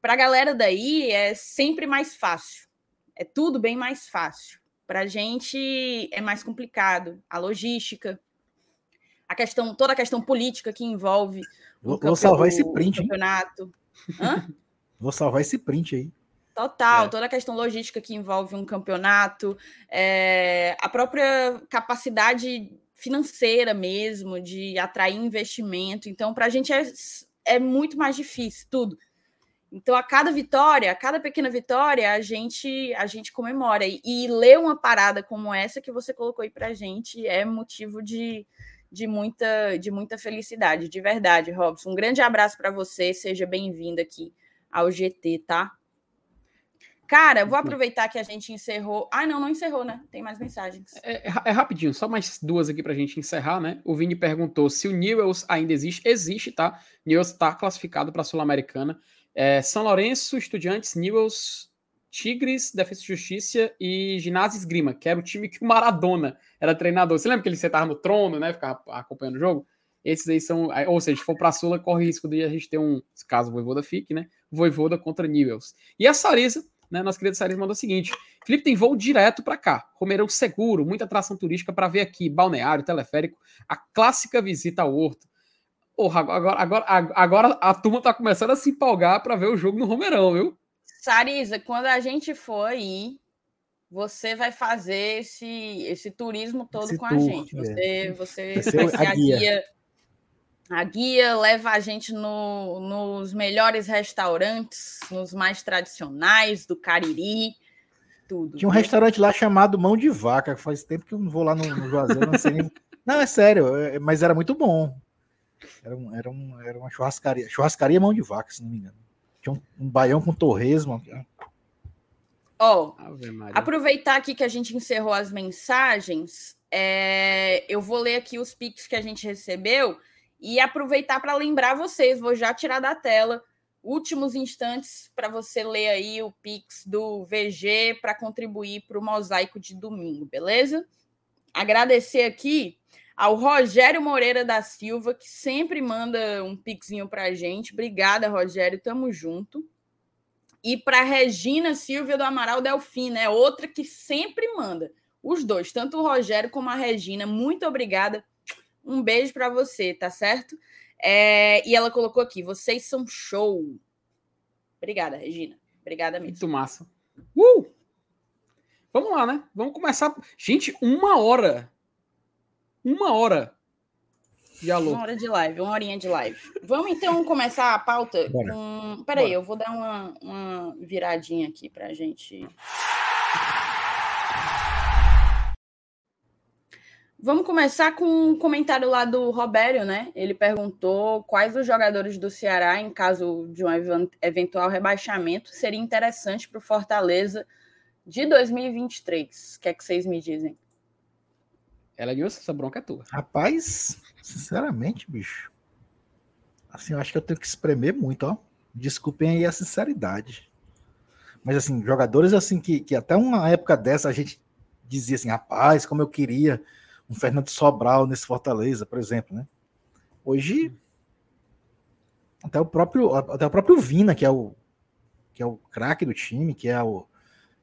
para a galera daí é sempre mais fácil. É tudo bem mais fácil. Para a gente é mais complicado. A logística, a questão, toda a questão política que envolve Vou, vou salvar esse print. Campeonato. Hã? Vou salvar esse print aí. Total, é. toda a questão logística que envolve um campeonato, é, a própria capacidade financeira mesmo de atrair investimento. Então, para a gente é, é muito mais difícil tudo. Então, a cada vitória, a cada pequena vitória, a gente a gente comemora. E, e ler uma parada como essa que você colocou aí para a gente é motivo de, de muita, de muita felicidade, de verdade, Robson. Um grande abraço para você, seja bem-vindo aqui ao GT, tá? Cara, vou aproveitar que a gente encerrou. Ah, não, não encerrou, né? Tem mais mensagens. É, é, é rapidinho, só mais duas aqui pra gente encerrar, né? O Vini perguntou se o Newells ainda existe. Existe, tá? Newells está classificado para a Sul-Americana. É, São Lourenço, Estudiantes, Newells, Tigres, Defesa e Justiça e Ginásio Esgrima, que era o time que o Maradona era treinador. Você lembra que ele sentava no trono, né? Ficava acompanhando o jogo? Esses aí são. Ou seja, se for para a Sula, corre risco de a gente ter um. Caso o Voivoda fique, né? Voivoda contra Nivels. E a Sarisa, né? Nossa querida Sarisa mandou o seguinte: Felipe tem voo direto para cá. Romeirão seguro, muita atração turística para ver aqui. Balneário, teleférico, a clássica visita ao Horto. Porra, agora, agora, agora a turma tá começando a se empolgar para ver o jogo no Romerão, viu? Sarisa, quando a gente for aí, você vai fazer esse, esse turismo todo esse com tour, a gente. Você, é. você vai ser a, a guia. guia. A guia leva a gente no, nos melhores restaurantes, nos mais tradicionais do Cariri, tudo. Tinha um restaurante lá chamado Mão de Vaca, faz tempo que eu não vou lá no, no Juazeiro, não sei nem... Não, é sério, é, mas era muito bom. Era, um, era, um, era uma churrascaria. Churrascaria Mão de Vaca, se não me engano. Tinha um, um baião com torresmo. Ó, oh, aproveitar aqui que a gente encerrou as mensagens, é, eu vou ler aqui os pics que a gente recebeu e aproveitar para lembrar vocês, vou já tirar da tela últimos instantes para você ler aí o pix do VG para contribuir para o mosaico de domingo, beleza? Agradecer aqui ao Rogério Moreira da Silva, que sempre manda um pixinho para a gente. Obrigada, Rogério, tamo junto e para Regina Silvia do Amaral Delfim, né? Outra que sempre manda. Os dois, tanto o Rogério como a Regina, muito obrigada. Um beijo para você, tá certo? É, e ela colocou aqui: vocês são show. Obrigada, Regina. Obrigada mesmo. Muito massa. Uh! Vamos lá, né? Vamos começar. Gente, uma hora. Uma hora uma hora de live, uma horinha de live. Vamos então começar a pauta Bora. com. Peraí, Bora. eu vou dar uma, uma viradinha aqui para a gente. Vamos começar com um comentário lá do Robério, né? Ele perguntou quais os jogadores do Ceará, em caso de um eventual rebaixamento, seria interessante para o Fortaleza de 2023. O que é que vocês me dizem? Ela disse, essa bronca é tua. Rapaz, Sinceramente, bicho. Assim, eu acho que eu tenho que espremer muito, ó. Desculpem aí a sinceridade. Mas assim, jogadores assim que, que até uma época dessa a gente dizia assim, rapaz, como eu queria um Fernando Sobral nesse Fortaleza, por exemplo, né? Hoje até o próprio até o próprio Vina, que é o que é o craque do time, que é o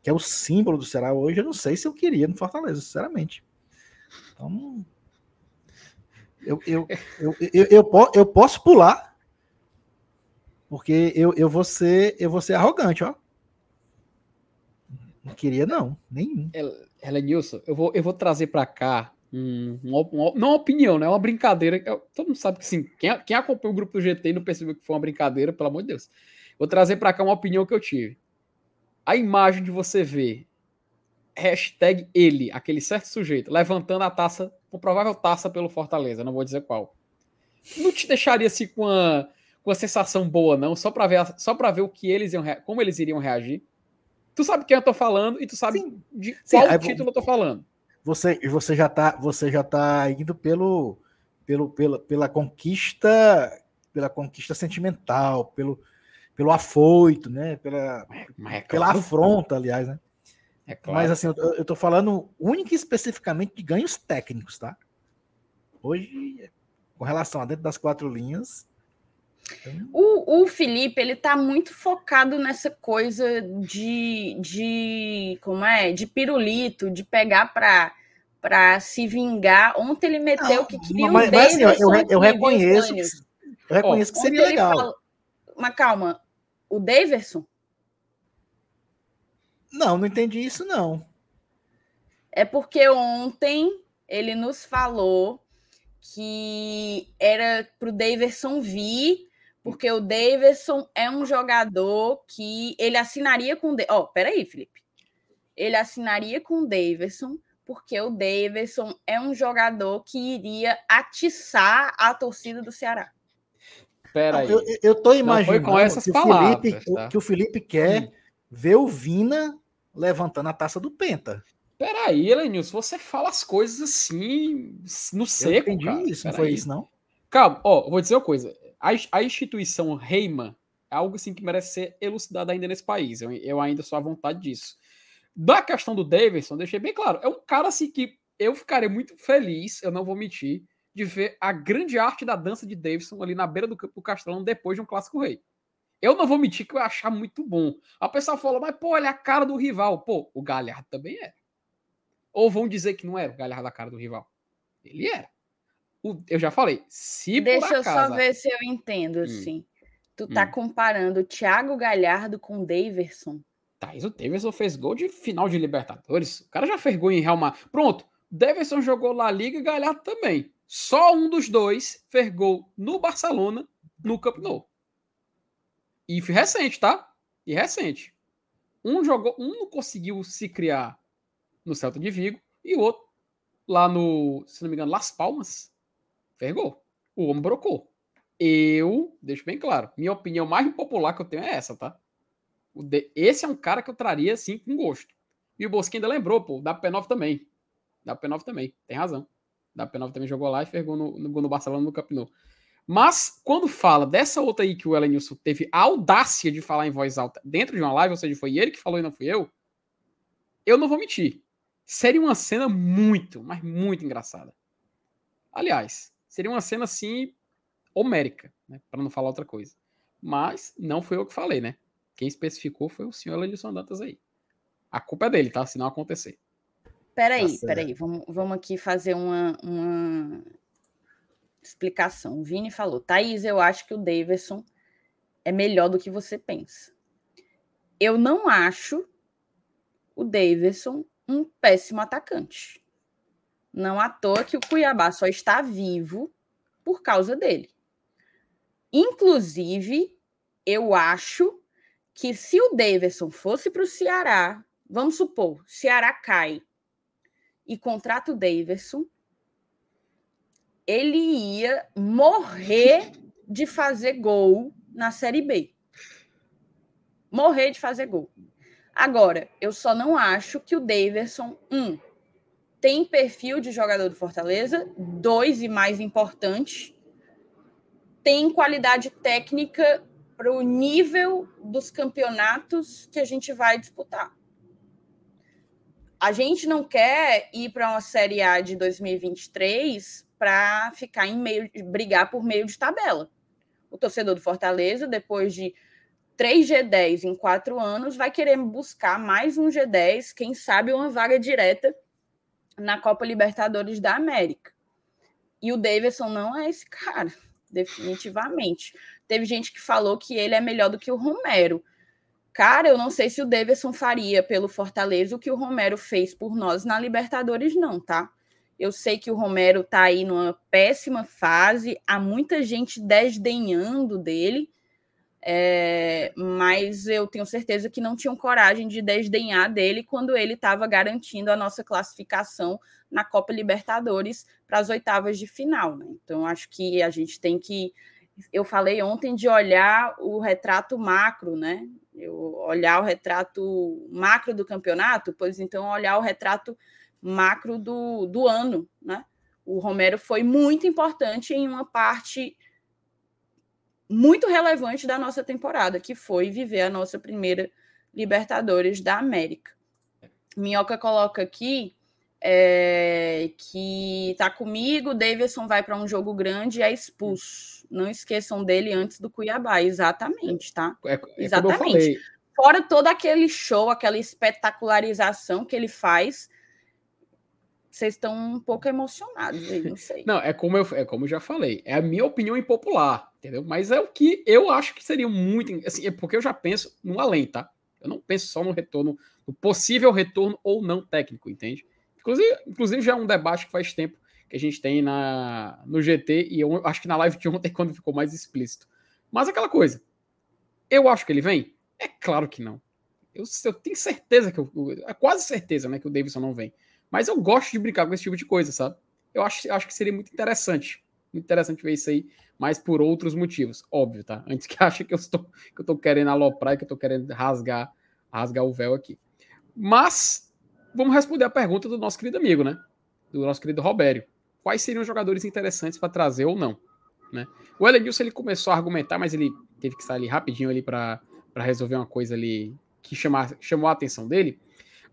que é o símbolo do Ceará hoje, eu não sei se eu queria no Fortaleza, sinceramente. Então, eu, eu, eu, eu, eu, posso pular, porque eu, eu, vou ser, eu vou ser arrogante, ó. Não queria, não, nenhum. Ela, Nilson, eu vou, eu vou trazer para cá um, não uma opinião, né? Uma brincadeira. Todo mundo sabe que sim. Quem, quem acompanha o grupo do GT não percebeu que foi uma brincadeira, pelo amor de Deus. Vou trazer para cá uma opinião que eu tive. A imagem de você ver hashtag ele, aquele certo sujeito, levantando a taça, com provável taça pelo Fortaleza, não vou dizer qual. Não te deixaria assim com uma, com uma sensação boa, não, só para ver, só para ver o que eles iam, como eles iriam reagir. Tu sabe quem eu tô falando e tu sabe sim, de sim, qual título eu tô falando. Você, você já tá, você já tá indo pelo, pelo pela, pela conquista, pela conquista sentimental, pelo pelo afoito, né? Pela, é, pela afronta, aliás, né? É claro. Mas assim, eu, tô falando única e especificamente de ganhos técnicos, tá? Hoje, com relação a dentro das quatro linhas. O, o Felipe, ele tá muito focado nessa coisa de, de como é? De pirulito, de pegar para para se vingar. Ontem ele meteu Não, que queria mas, mas, assim, eu, eu, eu reconheço, que, eu reconheço que seria legal. Fala, mas calma, o Daverson não, não entendi isso, não. É porque ontem ele nos falou que era para o Daverson vir, porque o Daverson é um jogador que ele assinaria com. Ó, oh, peraí, Felipe. Ele assinaria com o Daverson, porque o Daverson é um jogador que iria atiçar a torcida do Ceará. Peraí. Eu, eu tô imaginando com essas que, palavras, o Felipe, tá? que o Felipe quer. Hum ver o Vina levantando a taça do Penta. Peraí, Elenilson, você fala as coisas assim, no seco, Eu entendi cara. isso, não foi isso, não? Calma, ó, vou dizer uma coisa. A, a instituição Reiman é algo assim que merece ser elucidado ainda nesse país. Eu, eu ainda sou à vontade disso. Da questão do Davidson, deixei bem claro. É um cara assim que eu ficaria muito feliz, eu não vou mentir, de ver a grande arte da dança de Davidson ali na beira do campo do Castelão depois de um clássico rei. Eu não vou mentir que eu ia achar muito bom. A pessoa fala, mas pô, olha a cara do rival. Pô, o Galhardo também é. Ou vão dizer que não era o Galhardo a cara do rival. Ele era. o, eu já falei, se Deixa eu acaso... só ver se eu entendo, Hum. assim. Tu tá Hum. comparando o Thiago Galhardo com o Daverson. Thaís, o Davidson fez gol de final de Libertadores. O cara já fez gol em Real Madrid. Pronto, Davidson jogou La Liga e Galhardo também. Só um dos dois fez gol no Barcelona, no Camp Nou. E recente, tá? E recente. Um jogou, um não conseguiu se criar no Celta de Vigo e o outro lá no, se não me engano, Las Palmas, fez gol. O homem brocou. Eu, deixo bem claro, minha opinião mais impopular que eu tenho é essa, tá? Esse é um cara que eu traria assim com gosto. E o Bosquinha ainda lembrou, pô, da P9 também. Da P9 também, tem razão. Da P9 também jogou lá e fez gol no, no, no Barcelona no Camp Nou. Mas quando fala dessa outra aí que o Elenilson teve a audácia de falar em voz alta dentro de uma live, ou seja, foi ele que falou e não fui eu, eu não vou mentir. Seria uma cena muito, mas muito engraçada. Aliás, seria uma cena assim homérica, né, para não falar outra coisa. Mas não foi eu que falei, né? Quem especificou foi o senhor Elenilson Dantas aí. A culpa é dele, tá? Se não acontecer. Peraí, certo. peraí, vamos, vamos aqui fazer uma, uma explicação. Vini falou, Thaís, eu acho que o Davidson é melhor do que você pensa. Eu não acho o Davidson um péssimo atacante. Não à toa que o Cuiabá só está vivo por causa dele. Inclusive, eu acho que se o Davidson fosse para o Ceará, vamos supor, Ceará cai e contrata o Davidson, ele ia morrer de fazer gol na Série B. Morrer de fazer gol. Agora, eu só não acho que o Davidson, um, tem perfil de jogador do Fortaleza, dois, e mais importante, tem qualidade técnica para o nível dos campeonatos que a gente vai disputar. A gente não quer ir para uma Série A de 2023 para ficar em meio, brigar por meio de tabela. O torcedor do Fortaleza, depois de 3 G10 em quatro anos, vai querer buscar mais um G10, quem sabe uma vaga direta na Copa Libertadores da América. E o Davidson não é esse cara, definitivamente. Teve gente que falou que ele é melhor do que o Romero. Cara, eu não sei se o Davidson faria pelo Fortaleza o que o Romero fez por nós na Libertadores, não, tá? Eu sei que o Romero tá aí numa péssima fase, há muita gente desdenhando dele, é, mas eu tenho certeza que não tinham coragem de desdenhar dele quando ele estava garantindo a nossa classificação na Copa Libertadores para as oitavas de final. Né? Então, acho que a gente tem que. Eu falei ontem de olhar o retrato macro, né? Eu olhar o retrato macro do campeonato, pois então olhar o retrato macro do, do ano, né? O Romero foi muito importante em uma parte muito relevante da nossa temporada, que foi viver a nossa primeira Libertadores da América. Minhoca coloca aqui é, que tá comigo, Davidson vai para um jogo grande e é expulso. Não esqueçam dele antes do Cuiabá, exatamente, tá? É, é Exatamente. Fora todo aquele show, aquela espetacularização que ele faz, vocês estão um pouco emocionados aí, não sei. Não, é como, eu, é como eu já falei. É a minha opinião impopular, entendeu? Mas é o que eu acho que seria muito. Assim, é porque eu já penso no além, tá? Eu não penso só no retorno, no possível retorno ou não técnico, entende? Inclusive, inclusive já é um debate que faz tempo que a gente tem na, no GT, e eu acho que na live de ontem, quando ficou mais explícito. Mas aquela coisa. Eu acho que ele vem? É claro que não. Eu, eu tenho certeza que eu. É quase certeza, né, que o Davidson não vem. Mas eu gosto de brincar com esse tipo de coisa, sabe? Eu acho, acho que seria muito interessante. Muito interessante ver isso aí, mas por outros motivos, óbvio, tá? Antes que ache que eu estou que eu tô querendo aloprar e que eu tô querendo rasgar, rasgar o véu aqui. Mas vamos responder a pergunta do nosso querido amigo, né? Do nosso querido Robério. Quais seriam os jogadores interessantes para trazer ou não? Né? O Elenilson ele começou a argumentar, mas ele teve que sair ali rapidinho ali para resolver uma coisa ali que chamar, chamou a atenção dele.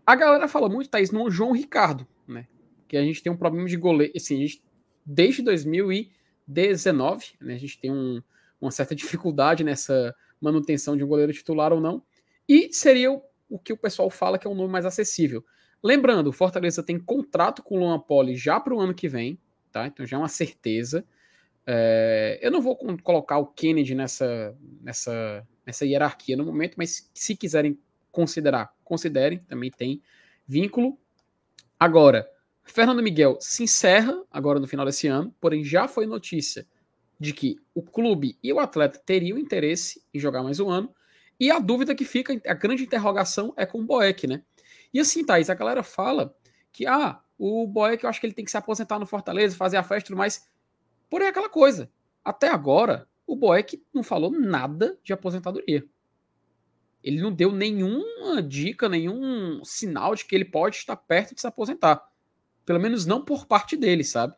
A galera fala muito, Thaís, no João Ricardo, né? Que a gente tem um problema de goleiro. Assim, gente, desde 2019, né? A gente tem um, uma certa dificuldade nessa manutenção de um goleiro titular ou não. E seria o, o que o pessoal fala que é um nome mais acessível. Lembrando, o Fortaleza tem contrato com o Luan Poli já para o ano que vem, tá? Então já é uma certeza. É, eu não vou colocar o Kennedy nessa, nessa, nessa hierarquia no momento, mas se quiserem considerar, considerem, também tem vínculo. Agora, Fernando Miguel se encerra agora no final desse ano, porém já foi notícia de que o clube e o atleta teriam interesse em jogar mais um ano. E a dúvida que fica, a grande interrogação é com o Boeck, né? E assim, Thaís, a galera fala que, ah, o Boeck, eu acho que ele tem que se aposentar no Fortaleza, fazer a festa e tudo mais. Porém, é aquela coisa. Até agora, o Boeck não falou nada de aposentadoria. Ele não deu nenhuma dica, nenhum sinal de que ele pode estar perto de se aposentar. Pelo menos não por parte dele, sabe?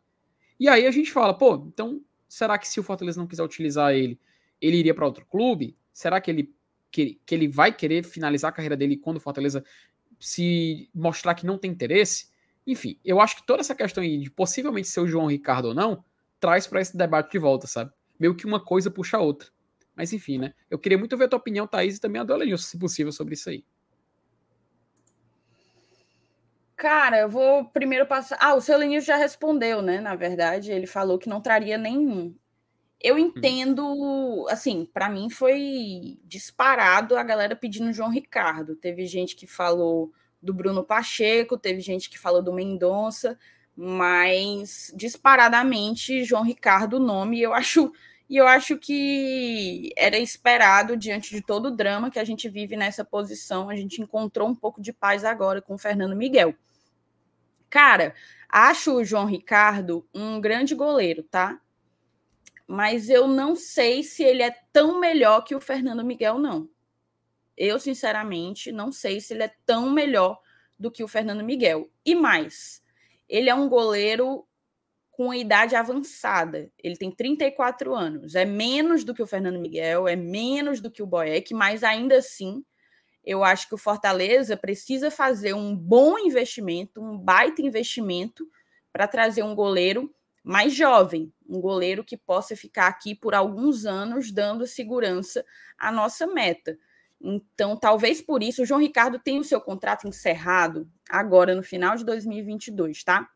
E aí a gente fala, pô, então será que se o Fortaleza não quiser utilizar ele, ele iria para outro clube? Será que ele, que, que ele vai querer finalizar a carreira dele quando o Fortaleza se mostrar que não tem interesse? Enfim, eu acho que toda essa questão aí de possivelmente ser o João Ricardo ou não, traz para esse debate de volta, sabe? Meio que uma coisa puxa a outra. Mas enfim, né? Eu queria muito ver a tua opinião, Thaís, e também a do Elenilson, se possível, sobre isso aí. Cara, eu vou primeiro passar. Ah, o seu Lenilson já respondeu, né? Na verdade, ele falou que não traria nenhum. Eu hum. entendo, assim, para mim foi disparado a galera pedindo João Ricardo. Teve gente que falou do Bruno Pacheco, teve gente que falou do Mendonça, mas disparadamente João Ricardo o nome, eu acho e eu acho que era esperado diante de todo o drama que a gente vive nessa posição, a gente encontrou um pouco de paz agora com o Fernando Miguel. Cara, acho o João Ricardo um grande goleiro, tá? Mas eu não sei se ele é tão melhor que o Fernando Miguel, não. Eu, sinceramente, não sei se ele é tão melhor do que o Fernando Miguel. E mais, ele é um goleiro com idade avançada. Ele tem 34 anos. É menos do que o Fernando Miguel, é menos do que o Boeck, mas ainda assim, eu acho que o Fortaleza precisa fazer um bom investimento, um baita investimento para trazer um goleiro mais jovem, um goleiro que possa ficar aqui por alguns anos dando segurança à nossa meta. Então, talvez por isso o João Ricardo tenha o seu contrato encerrado agora no final de 2022, tá?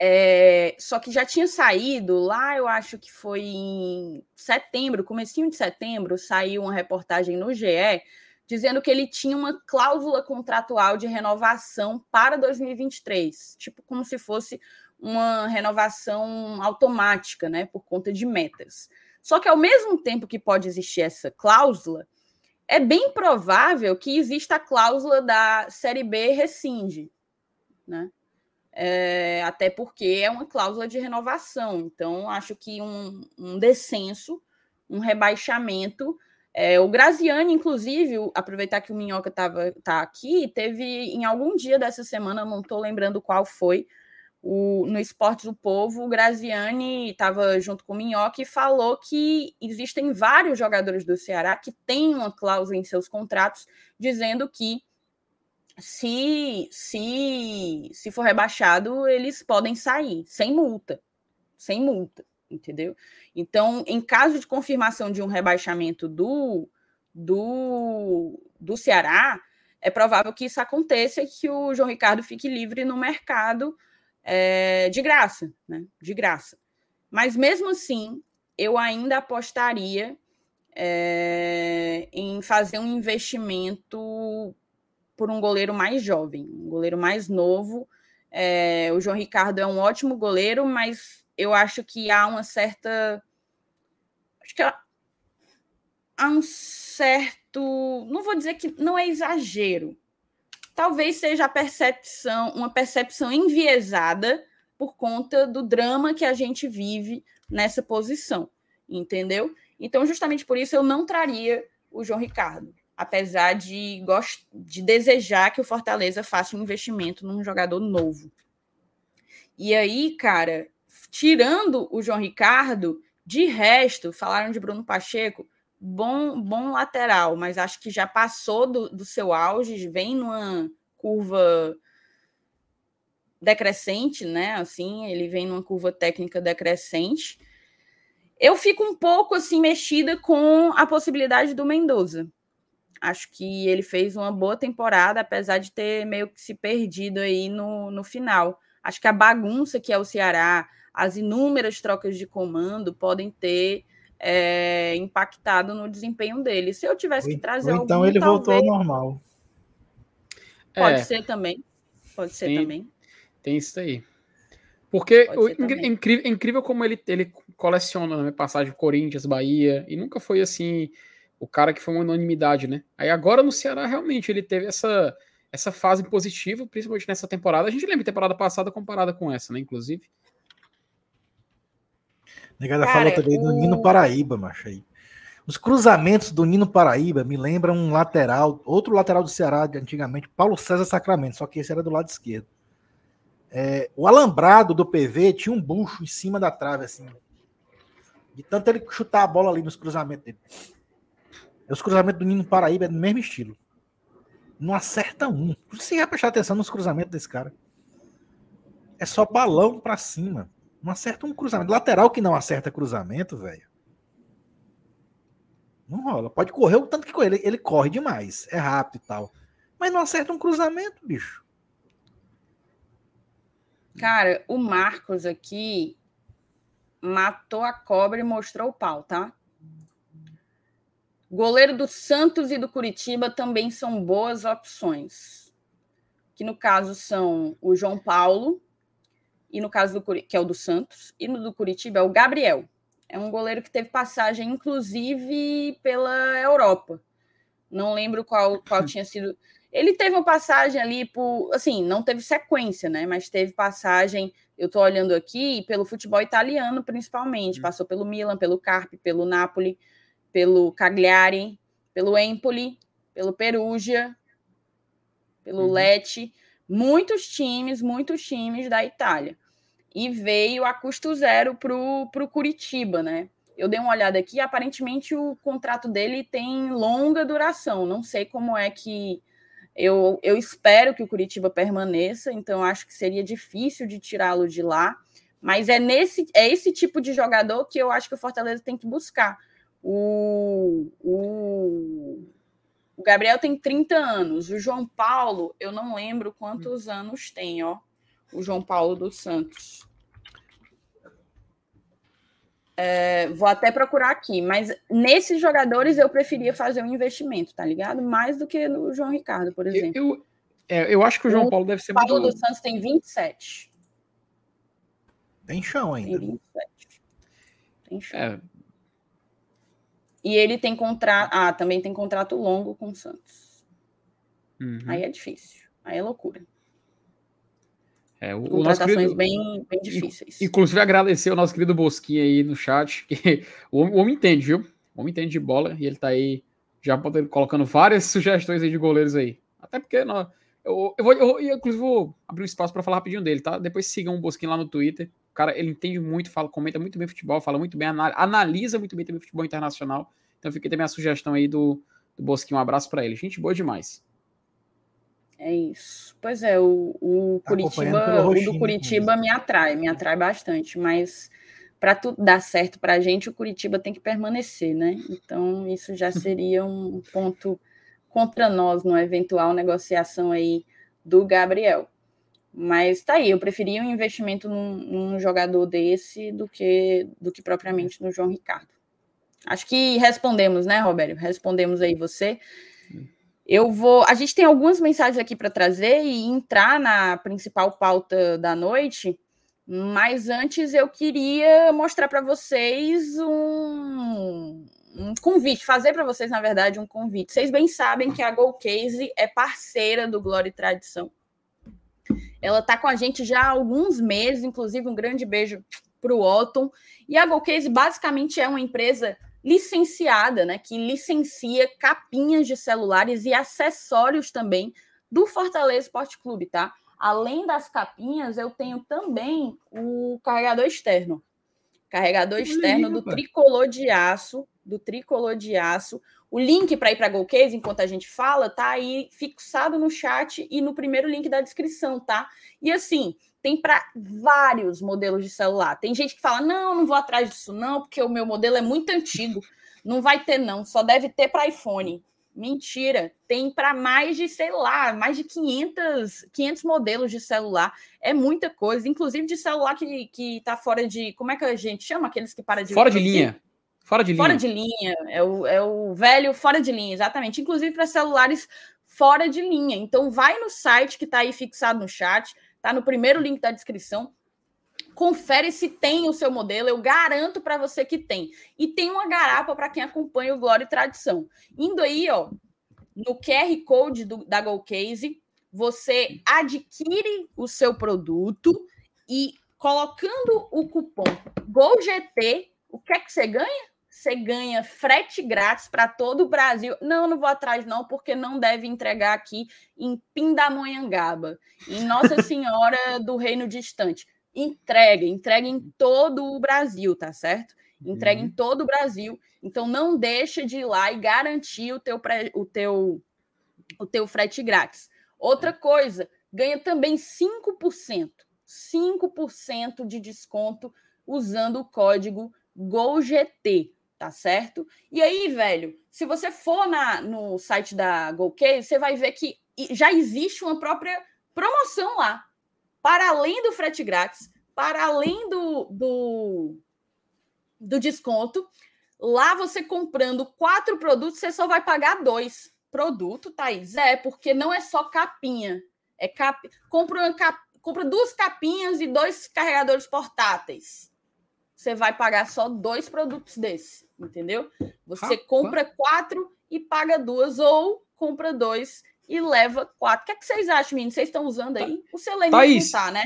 É, só que já tinha saído lá, eu acho que foi em setembro, comecinho de setembro, saiu uma reportagem no GE dizendo que ele tinha uma cláusula contratual de renovação para 2023, tipo como se fosse uma renovação automática, né, por conta de metas. Só que ao mesmo tempo que pode existir essa cláusula, é bem provável que exista a cláusula da Série B rescinde, né? É, até porque é uma cláusula de renovação. Então, acho que um, um descenso, um rebaixamento. É, o Graziani, inclusive, aproveitar que o Minhoca estava tá aqui, teve em algum dia dessa semana, não estou lembrando qual foi, o, no Esportes do Povo, o Graziani estava junto com o Minhoca e falou que existem vários jogadores do Ceará que têm uma cláusula em seus contratos dizendo que se, se, se for rebaixado, eles podem sair sem multa, sem multa, entendeu? Então, em caso de confirmação de um rebaixamento do, do, do Ceará, é provável que isso aconteça e que o João Ricardo fique livre no mercado é, de graça, né? De graça. Mas mesmo assim, eu ainda apostaria é, em fazer um investimento por um goleiro mais jovem, um goleiro mais novo. É, o João Ricardo é um ótimo goleiro, mas eu acho que há uma certa. Acho que há, há um certo. Não vou dizer que não é exagero, talvez seja a percepção, uma percepção enviesada por conta do drama que a gente vive nessa posição, entendeu? Então, justamente por isso, eu não traria o João Ricardo, apesar de, gost... de desejar que o Fortaleza faça um investimento num jogador novo. E aí, cara, tirando o João Ricardo, de resto, falaram de Bruno Pacheco, bom, bom lateral, mas acho que já passou do, do seu auge, vem numa curva decrescente, né? Assim, ele vem numa curva técnica decrescente. Eu fico um pouco assim mexida com a possibilidade do Mendoza. Acho que ele fez uma boa temporada, apesar de ter meio que se perdido aí no, no final. acho que a bagunça que é o Ceará, as inúmeras trocas de comando podem ter é, impactado no desempenho dele. Se eu tivesse que trazer Ou então algum, ele talvez... voltou ao normal. Pode é, ser também. Pode ser tem, também. Tem isso aí. Porque o, é incrível, é incrível como ele, ele coleciona né, passagem Corinthians, Bahia, e nunca foi assim o cara que foi uma unanimidade, né? Aí agora no Ceará realmente ele teve essa, essa fase positiva, principalmente nessa temporada. A gente lembra a temporada passada comparada com essa, né? Inclusive. Negada falou também o... do Nino Paraíba, macho aí. Os cruzamentos do Nino Paraíba me lembram um lateral, outro lateral do Ceará de antigamente, Paulo César Sacramento, só que esse era do lado esquerdo. É, o alambrado do PV tinha um bucho em cima da trave, assim. De tanto ele chutar a bola ali nos cruzamentos dele. Os cruzamentos do Nino Paraíba é do mesmo estilo. Não acerta um. Você vai prestar atenção nos cruzamentos desse cara. É só balão para cima. Não acerta um cruzamento. Lateral que não acerta cruzamento, velho. Não rola. Pode correr o tanto que corre. Ele, ele corre demais. É rápido e tal. Mas não acerta um cruzamento, bicho. Cara, o Marcos aqui matou a cobra e mostrou o pau, tá? Goleiro do Santos e do Curitiba também são boas opções. Que no caso são o João Paulo, e no caso do que é o do Santos, e no do Curitiba é o Gabriel. É um goleiro que teve passagem, inclusive, pela Europa. Não lembro qual, qual tinha sido. Ele teve uma passagem ali por. Assim, não teve sequência, né? Mas teve passagem. Eu estou olhando aqui pelo futebol italiano, principalmente. Hum. Passou pelo Milan, pelo Carpi, pelo Napoli, pelo Cagliari, pelo Empoli, pelo Perugia, pelo uhum. Lecce. Muitos times, muitos times da Itália e veio a custo zero para o Curitiba, né? Eu dei uma olhada aqui, aparentemente o contrato dele tem longa duração. Não sei como é que. Eu, eu espero que o Curitiba permaneça, então acho que seria difícil de tirá-lo de lá. Mas é, nesse, é esse tipo de jogador que eu acho que o Fortaleza tem que buscar. O, o, o Gabriel tem 30 anos, o João Paulo, eu não lembro quantos anos tem, ó o João Paulo dos Santos. É, vou até procurar aqui, mas nesses jogadores eu preferia fazer um investimento, tá ligado? Mais do que no João Ricardo, por exemplo. Eu, eu, é, eu acho que o João o Paulo deve ser Paulo muito... dos Santos tem 27. Tem chão ainda. Tem 27. Tem chão. É. E ele tem contrato. Ah, também tem contrato longo com o Santos. Uhum. Aí é difícil. Aí é loucura. É, o, Contratações querido, bem, bem difíceis. Inclusive, agradecer o nosso querido Bosquinha aí no chat, que o, o homem entende, viu? O homem entende de bola e ele tá aí já colocando várias sugestões aí de goleiros aí. Até porque não, eu, eu, vou, eu, eu, inclusive, vou abrir um espaço para falar rapidinho dele, tá? Depois sigam o Bosquinha lá no Twitter. O cara, ele entende muito, fala, comenta muito bem futebol, fala muito bem, analisa muito bem também futebol internacional. Então fica também a sugestão aí do, do Bosquinha. Um abraço para ele. Gente boa demais. É isso. Pois é, o, o tá Curitiba, o do Curitiba me atrai, me atrai bastante, mas para tudo dar certo para a gente, o Curitiba tem que permanecer, né? Então, isso já seria um ponto contra nós numa eventual negociação aí do Gabriel. Mas tá aí, eu preferia um investimento num, num jogador desse do que do que propriamente no João Ricardo. Acho que respondemos, né, Roberto? Respondemos aí você. Eu vou. A gente tem algumas mensagens aqui para trazer e entrar na principal pauta da noite, mas antes eu queria mostrar para vocês um, um convite, fazer para vocês, na verdade, um convite. Vocês bem sabem que a Golcase é parceira do Glória e Tradição. Ela está com a gente já há alguns meses, inclusive um grande beijo para o Otton. E a Golcase basicamente é uma empresa licenciada, né, que licencia capinhas de celulares e acessórios também do Fortaleza Esporte Clube, tá? Além das capinhas, eu tenho também o carregador externo. Carregador externo do tricolor de aço, do tricolor de aço. O link para ir para a Golcase, enquanto a gente fala, tá aí fixado no chat e no primeiro link da descrição, tá? E assim, tem para vários modelos de celular. Tem gente que fala: não, não vou atrás disso, não, porque o meu modelo é muito antigo. Não vai ter, não, só deve ter para iPhone. Mentira, tem para mais de, sei lá, mais de 500, 500 modelos de celular. É muita coisa, inclusive de celular que, que tá fora de. Como é que a gente chama aqueles que para de. Fora de linha. Fora de linha. Fora de linha. É o, é o velho fora de linha, exatamente. Inclusive para celulares fora de linha. Então, vai no site que está aí fixado no chat, tá no primeiro link da descrição confere se tem o seu modelo, eu garanto para você que tem. E tem uma garapa para quem acompanha o Glória e Tradição. Indo aí, ó, no QR Code do, da GoCase, você adquire o seu produto e colocando o cupom GOLGT, o que é que você ganha? Você ganha frete grátis para todo o Brasil. Não, não vou atrás, não, porque não deve entregar aqui em Pindamonhangaba, em Nossa Senhora do Reino Distante entrega, entrega em todo o Brasil, tá certo? Entrega uhum. em todo o Brasil. Então não deixa de ir lá e garantir o teu, pré, o teu, o teu frete grátis. Outra coisa, ganha também 5%. 5% de desconto usando o código GOLGT, tá certo? E aí, velho, se você for na, no site da GoCase, você vai ver que já existe uma própria promoção lá para além do frete grátis, para além do, do, do desconto, lá você comprando quatro produtos, você só vai pagar dois produtos, Thaís. É, porque não é só capinha. É cap... compra, cap... compra duas capinhas e dois carregadores portáteis. Você vai pagar só dois produtos desses, entendeu? Você compra quatro e paga duas, ou compra dois e leva quatro. O que, é que vocês acham, meninos? Vocês estão usando aí? O Selenium Thaís, não tá, né?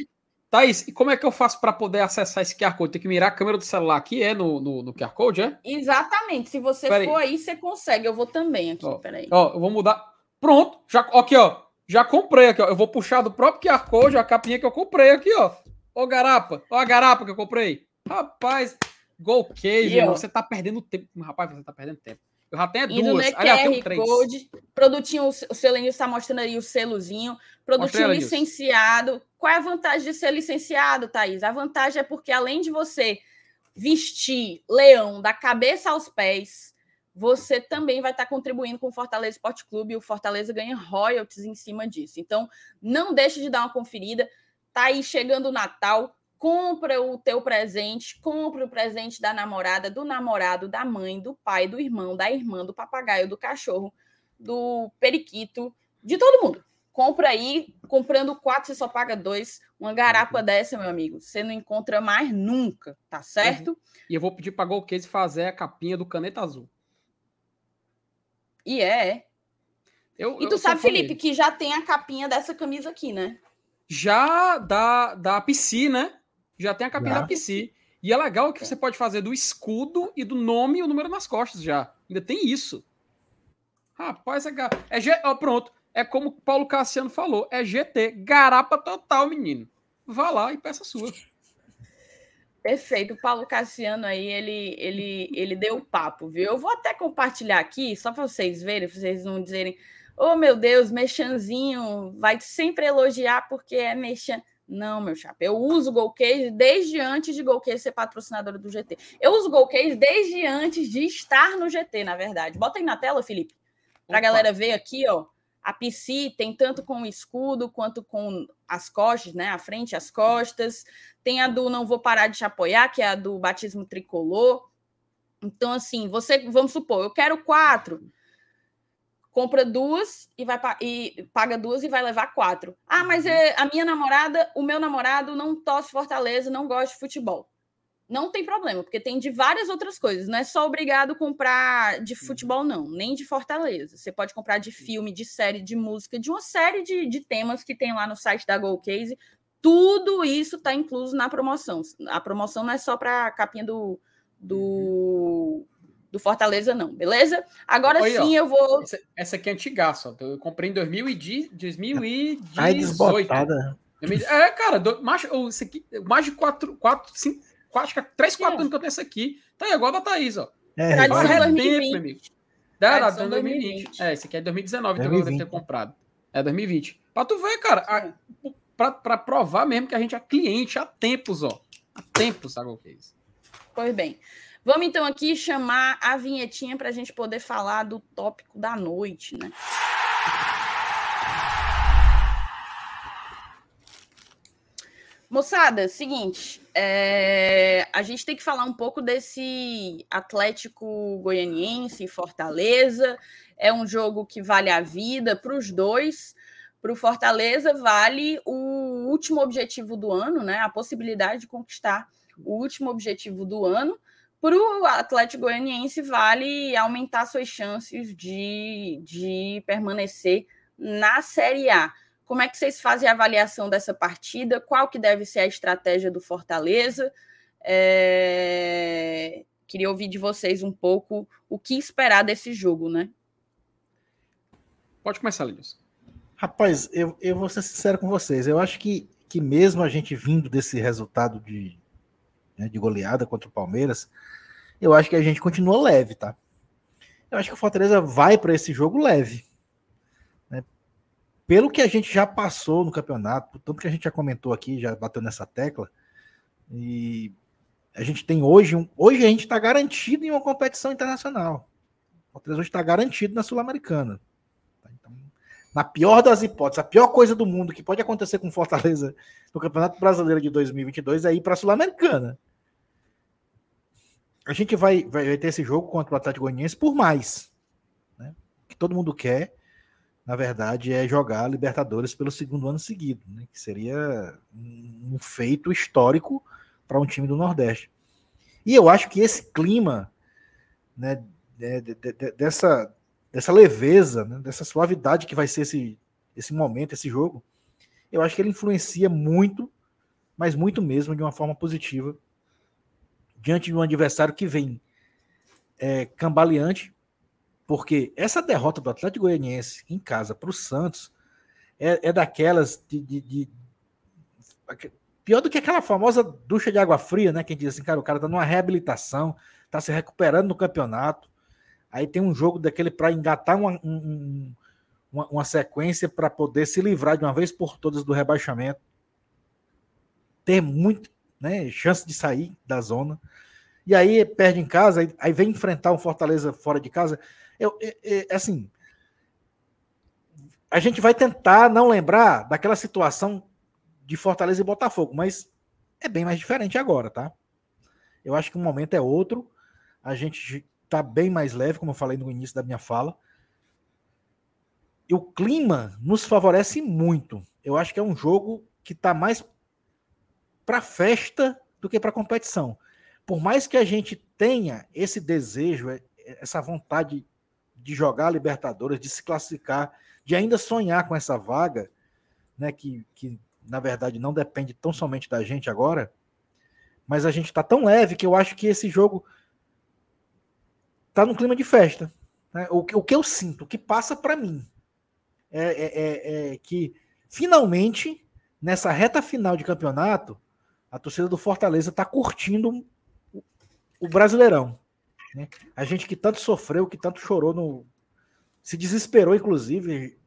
Thaís, e como é que eu faço para poder acessar esse QR Code? Tem que mirar a câmera do celular aqui, é no, no, no QR Code, é? Exatamente. Se você Pera for aí. aí, você consegue. Eu vou também aqui, ó, peraí. Ó, eu vou mudar. Pronto, já, aqui, ó. Já comprei aqui, ó. Eu vou puxar do próprio QR Code a capinha que eu comprei aqui, ó. Ó, garapa. Ó, a garapa que eu comprei. Rapaz, Golcave, você tá perdendo tempo. Rapaz, você tá perdendo tempo. Eu já tenho Indo duas. Aliás, tenho três. Code, produtinho, o selinho está mostrando aí o selozinho. Produtinho licenciado. Qual é a vantagem de ser licenciado, Thaís? A vantagem é porque, além de você vestir leão da cabeça aos pés, você também vai estar contribuindo com o Fortaleza Esporte Clube e o Fortaleza ganha royalties em cima disso. Então, não deixe de dar uma conferida. Tá aí chegando o Natal compra o teu presente, compra o presente da namorada, do namorado, da mãe, do pai, do irmão, da irmã, do papagaio, do cachorro, do periquito, de todo mundo. Compra aí, comprando quatro, você só paga dois. Uma garapa uhum. dessa, meu amigo, você não encontra mais nunca, tá certo? Uhum. E eu vou pedir para Golcase fazer a capinha do caneta azul. E é. é. Eu, e tu sabe, Felipe, que já tem a capinha dessa camisa aqui, né? Já da, da PC, né? Já tem a capinha já. da PC. E é legal que você pode fazer do escudo e do nome e o número nas costas já. Ainda tem isso. Rapaz, é, é G... oh, pronto. É como o Paulo Cassiano falou, é GT, garapa total, menino. Vá lá e peça a sua. Perfeito, o Paulo Cassiano aí, ele, ele, ele deu o papo, viu? Eu vou até compartilhar aqui, só para vocês verem, pra vocês não dizerem, oh meu Deus, mexanzinho, vai sempre elogiar porque é mexan. Não, meu chapa. Eu uso o Golcase desde antes de Golcase ser patrocinadora do GT. Eu uso o Golcase desde antes de estar no GT, na verdade. Bota aí na tela, Felipe, para a galera ver aqui, ó. A PC tem tanto com o escudo quanto com as costas, né? A frente, as costas. Tem a do Não Vou Parar de Te Apoiar, que é a do batismo tricolor. Então, assim, você, vamos supor, eu quero quatro compra duas e vai e paga duas e vai levar quatro. Ah, mas é, a minha namorada, o meu namorado não torce Fortaleza, não gosta de futebol. Não tem problema, porque tem de várias outras coisas. Não é só obrigado comprar de futebol, não, nem de Fortaleza. Você pode comprar de filme, de série, de música, de uma série de, de temas que tem lá no site da Golcase. Tudo isso está incluso na promoção. A promoção não é só para a capinha do, do do Fortaleza, não, beleza? Agora Oi, sim ó, eu vou. Essa, essa, aqui é antigaça, ó. Eu comprei em 2018. 2018. Ai, desbotada. É, cara, do, mais, esse aqui, mais de 4, 4 5, 4, 3, 4 anos que eu tenho essa aqui. Tá aí, igual da Thaís, ó. É, Tradição Faz 2020. Tempo, meu amigo. Da, da, 2020. 2020. É, esse aqui é 2019, 2020. então eu devo ter comprado. É 2020. Pra tu ver, cara, a, pra, pra provar mesmo que a gente é cliente há tempos, ó. Há tempos, sabe o que é isso? Pois bem. Vamos então aqui chamar a vinhetinha para a gente poder falar do tópico da noite, né? Moçada, seguinte, é, a gente tem que falar um pouco desse Atlético Goianiense Fortaleza. É um jogo que vale a vida para os dois. Para o Fortaleza, vale o último objetivo do ano, né? A possibilidade de conquistar o último objetivo do ano. Para o Atlético Goianiense, vale aumentar suas chances de, de permanecer na Série A. Como é que vocês fazem a avaliação dessa partida? Qual que deve ser a estratégia do Fortaleza? É... Queria ouvir de vocês um pouco o que esperar desse jogo, né? Pode começar, Linus. Rapaz, eu, eu vou ser sincero com vocês. Eu acho que, que mesmo a gente vindo desse resultado de, né, de goleada contra o Palmeiras, eu acho que a gente continua leve, tá? Eu acho que o Fortaleza vai para esse jogo leve pelo que a gente já passou no campeonato, tanto que a gente já comentou aqui, já bateu nessa tecla, e a gente tem hoje, um, hoje a gente está garantido em uma competição internacional. O Fortaleza hoje está garantido na Sul-Americana. Tá, então, na pior das hipóteses, a pior coisa do mundo que pode acontecer com Fortaleza no Campeonato Brasileiro de 2022 é ir para a Sul-Americana. A gente vai, vai, ter esse jogo contra o Atlético Goianiense por mais. Né? Que todo mundo quer na verdade, é jogar Libertadores pelo segundo ano seguido, né? que seria um feito histórico para um time do Nordeste. E eu acho que esse clima né, de, de, de, dessa, dessa leveza, né, dessa suavidade que vai ser esse, esse momento, esse jogo, eu acho que ele influencia muito, mas muito mesmo, de uma forma positiva, diante de um adversário que vem é, cambaleante, porque essa derrota do Atlético Goianiense em casa para o Santos é, é daquelas de, de, de, Pior do que aquela famosa ducha de água fria, né? Quem diz assim, cara, o cara tá numa reabilitação, tá se recuperando no campeonato. Aí tem um jogo daquele para engatar uma, um, uma, uma sequência para poder se livrar de uma vez por todas do rebaixamento. Ter muito né, chance de sair da zona. E aí perde em casa, aí, vem enfrentar um Fortaleza fora de casa. Eu, eu, assim, a gente vai tentar não lembrar daquela situação de Fortaleza e Botafogo, mas é bem mais diferente agora, tá? Eu acho que o momento é outro. A gente tá bem mais leve, como eu falei no início da minha fala. E o clima nos favorece muito. Eu acho que é um jogo que tá mais para festa do que para competição. Por mais que a gente tenha esse desejo, essa vontade de jogar a Libertadores, de se classificar, de ainda sonhar com essa vaga, né, que, que na verdade não depende tão somente da gente agora, mas a gente está tão leve que eu acho que esse jogo está no clima de festa. Né? O, o que eu sinto, o que passa para mim, é, é, é, é, que finalmente, nessa reta final de campeonato, a torcida do Fortaleza está curtindo o, Brasileirão. Né? A gente que tanto sofreu, que tanto chorou, no... se desesperou, inclusive,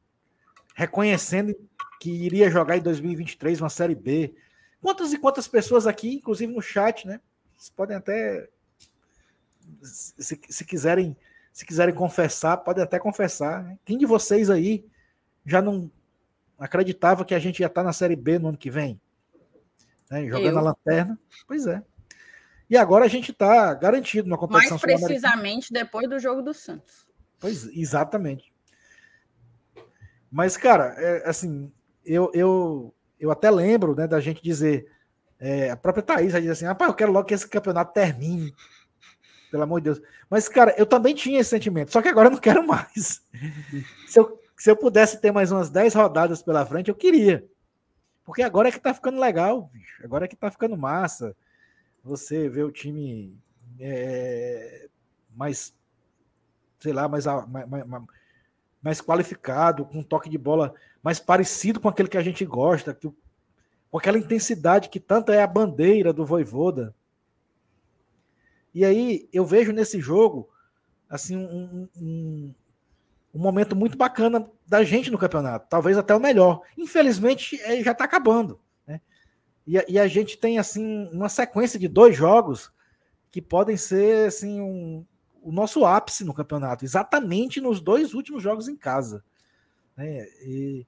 reconhecendo que iria jogar em 2023 uma Série B. Quantas e quantas pessoas aqui, inclusive no chat, né? Vocês podem até, se, se quiserem, se quiserem confessar, podem até confessar. Né? Quem de vocês aí já não acreditava que a gente ia estar na Série B no ano que vem? Né? Jogando Eu. a lanterna? Pois é. E agora a gente está garantido na competição Mais precisamente depois do jogo do Santos. Pois, exatamente. Mas, cara, é, assim, eu, eu, eu até lembro né, da gente dizer, é, a própria Thaís vai dizer assim, rapaz, eu quero logo que esse campeonato termine, pelo amor de Deus. Mas, cara, eu também tinha esse sentimento, só que agora eu não quero mais. se, eu, se eu pudesse ter mais umas 10 rodadas pela frente, eu queria. Porque agora é que tá ficando legal, bicho. Agora é que tá ficando massa você vê o time é, mais, sei lá, mais, mais, mais, qualificado, com um toque de bola mais parecido com aquele que a gente gosta, que, com aquela intensidade que tanto é a bandeira do Voivoda. E aí eu vejo nesse jogo assim um, um, um momento muito bacana da gente no campeonato, talvez até o melhor. Infelizmente é, já está acabando. E a, e a gente tem assim uma sequência de dois jogos que podem ser assim um, o nosso ápice no campeonato, exatamente nos dois últimos jogos em casa. Né? E,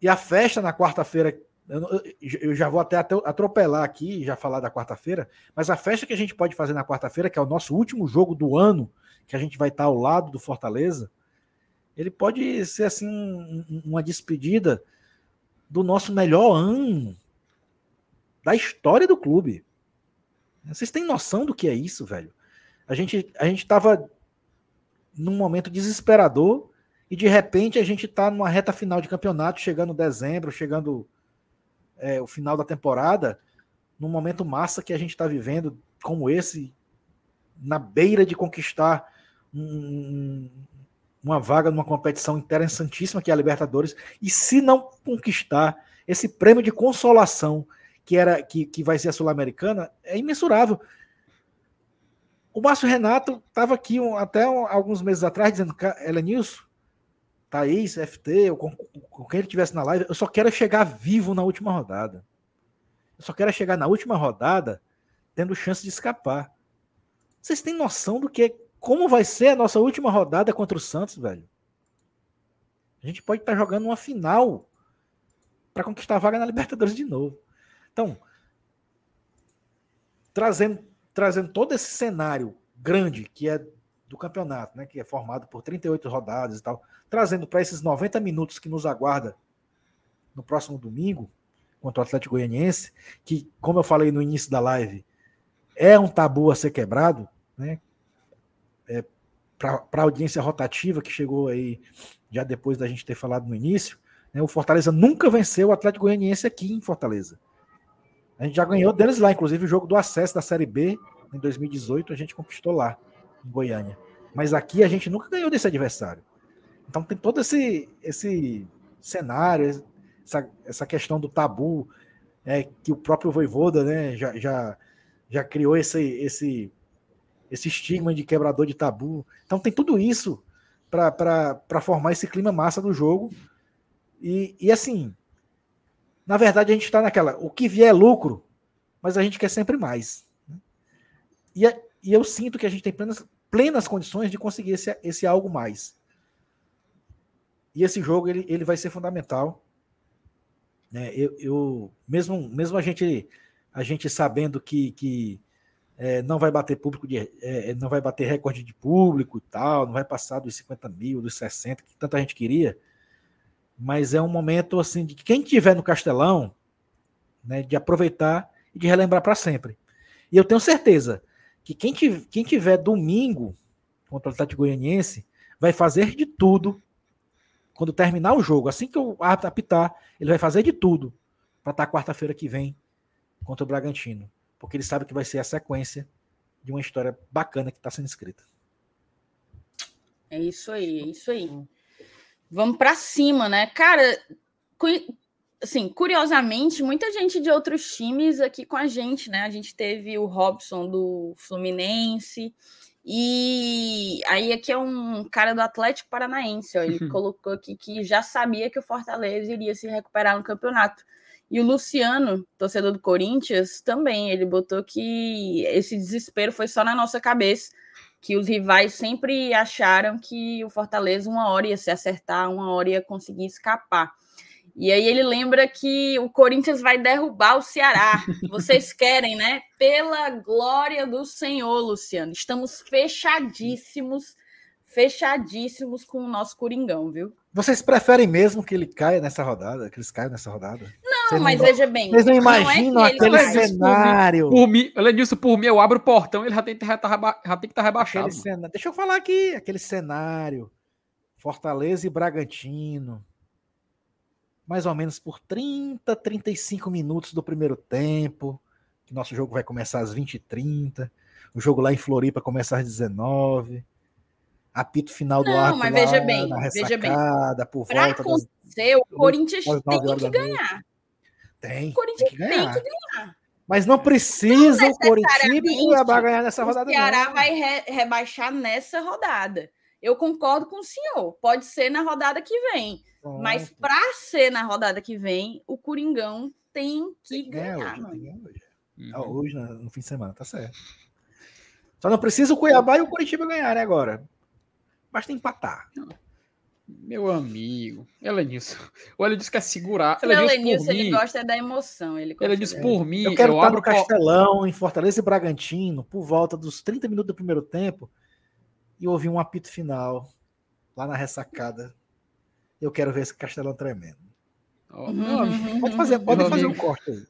e a festa na quarta-feira, eu, eu, já vou até atropelar aqui, já falar da quarta-feira, mas a festa que a gente pode fazer na quarta-feira, que é o nosso último jogo do ano, que a gente vai estar ao lado do Fortaleza, ele pode ser assim uma despedida do nosso melhor ano da história do clube. Vocês têm noção do que é isso, velho? A gente a gente estava num momento desesperador e de repente a gente está numa reta final de campeonato, chegando dezembro, chegando é, o final da temporada, num momento massa que a gente está vivendo como esse, na beira de conquistar um, uma vaga numa competição interessantíssima que é a Libertadores, e se não conquistar esse prêmio de consolação que era que, que vai ser a Sul-Americana, é imensurável. O Márcio Renato estava aqui um, até um, alguns meses atrás dizendo, Elenilson, Thaís, FT, ou com, com quem ele estivesse na live, eu só quero chegar vivo na última rodada. Eu só quero chegar na última rodada tendo chance de escapar. Vocês têm noção do que como vai ser a nossa última rodada contra o Santos, velho? A gente pode estar tá jogando uma final para conquistar a vaga na Libertadores de novo. Então, trazendo, trazendo todo esse cenário grande que é do campeonato, né, que é formado por 38 rodadas e tal, trazendo para esses 90 minutos que nos aguarda no próximo domingo contra o Atlético Goianiense, que, como eu falei no início da live, é um tabu a ser quebrado, né? Para a audiência rotativa que chegou aí já depois da gente ter falado no início, né, o Fortaleza nunca venceu o Atlético Goianiense aqui em Fortaleza. A gente já ganhou deles lá, inclusive o jogo do acesso da Série B em 2018 a gente conquistou lá em Goiânia. Mas aqui a gente nunca ganhou desse adversário. Então tem todo esse esse cenário, essa, essa questão do tabu, é, que o próprio Voivoda né, já, já, já criou esse, esse esse estigma de quebrador de tabu. Então tem tudo isso para formar esse clima massa do jogo. E, e assim, na verdade a gente está naquela, o que vier é lucro, mas a gente quer sempre mais. Né? E, é, e eu sinto que a gente tem plenas, plenas condições de conseguir esse, esse algo mais. E esse jogo ele, ele vai ser fundamental. Né? Eu, eu mesmo, mesmo a gente a gente sabendo que, que é, não vai bater público de, é, é, não vai bater recorde de público e tal, não vai passar dos 50 mil, dos 60, que tanta gente queria. Mas é um momento assim de quem tiver no Castelão, né, de aproveitar e de relembrar para sempre. E eu tenho certeza que quem tiver, quem tiver domingo contra o Atlético Goianiense vai fazer de tudo quando terminar o jogo, assim que o árbitro apitar, ele vai fazer de tudo para estar tá quarta-feira que vem contra o Bragantino porque ele sabe que vai ser a sequência de uma história bacana que está sendo escrita. É isso aí, é isso aí. Vamos para cima, né? Cara, assim, curiosamente, muita gente de outros times aqui com a gente, né? A gente teve o Robson do Fluminense, e aí aqui é um cara do Atlético Paranaense, ó, ele colocou aqui que já sabia que o Fortaleza iria se recuperar no campeonato. E o Luciano, torcedor do Corinthians, também, ele botou que esse desespero foi só na nossa cabeça, que os rivais sempre acharam que o Fortaleza uma hora ia se acertar, uma hora ia conseguir escapar. E aí ele lembra que o Corinthians vai derrubar o Ceará. Vocês querem, né? Pela glória do Senhor, Luciano. Estamos fechadíssimos, fechadíssimos com o nosso Coringão, viu? Vocês preferem mesmo que ele caia nessa rodada? Que eles caiam nessa rodada? Não, mas não, veja bem. Vocês não imaginam não é aquele cenário. Por mim, Lenilson, por mim, eu abro o portão, ele já tem, já tá, já tem que estar tá rebaixado. Deixa eu falar aqui, aquele cenário. Fortaleza e Bragantino. Mais ou menos por 30, 35 minutos do primeiro tempo. Que nosso jogo vai começar às 20h30. O jogo lá em Floripa começa às 19 apito final do não, arco mas veja bem, veja bem. Por pra volta acontecer, das, o Corinthians tem que ganhar. Tem. O Corinthians tem que ganhar. Tem que ganhar. Mas não precisa o Corinthians e o Cuiabá ganhar nessa rodada. O Ceará não. vai re rebaixar nessa rodada. Eu concordo com o senhor. Pode ser na rodada que vem. Pronto. Mas para ser na rodada que vem, o Coringão tem que ganhar. Hoje, hoje. Uhum. hoje, no fim de semana, tá certo. Só não precisa o Cuiabá e o Curitiba ganharem agora. Basta empatar. Meu amigo, Elenilson. O Elenilson quer segurar. O Elenilson, ele gosta da emoção. Ele, ele disse por mim. Eu quero eu estar no Castelão, em Fortaleza e Bragantino, por volta dos 30 minutos do primeiro tempo, e ouvir um apito final lá na ressacada. Eu quero ver esse Castelão tremendo. Oh, uhum. pode fazer, pode fazer um corte aí.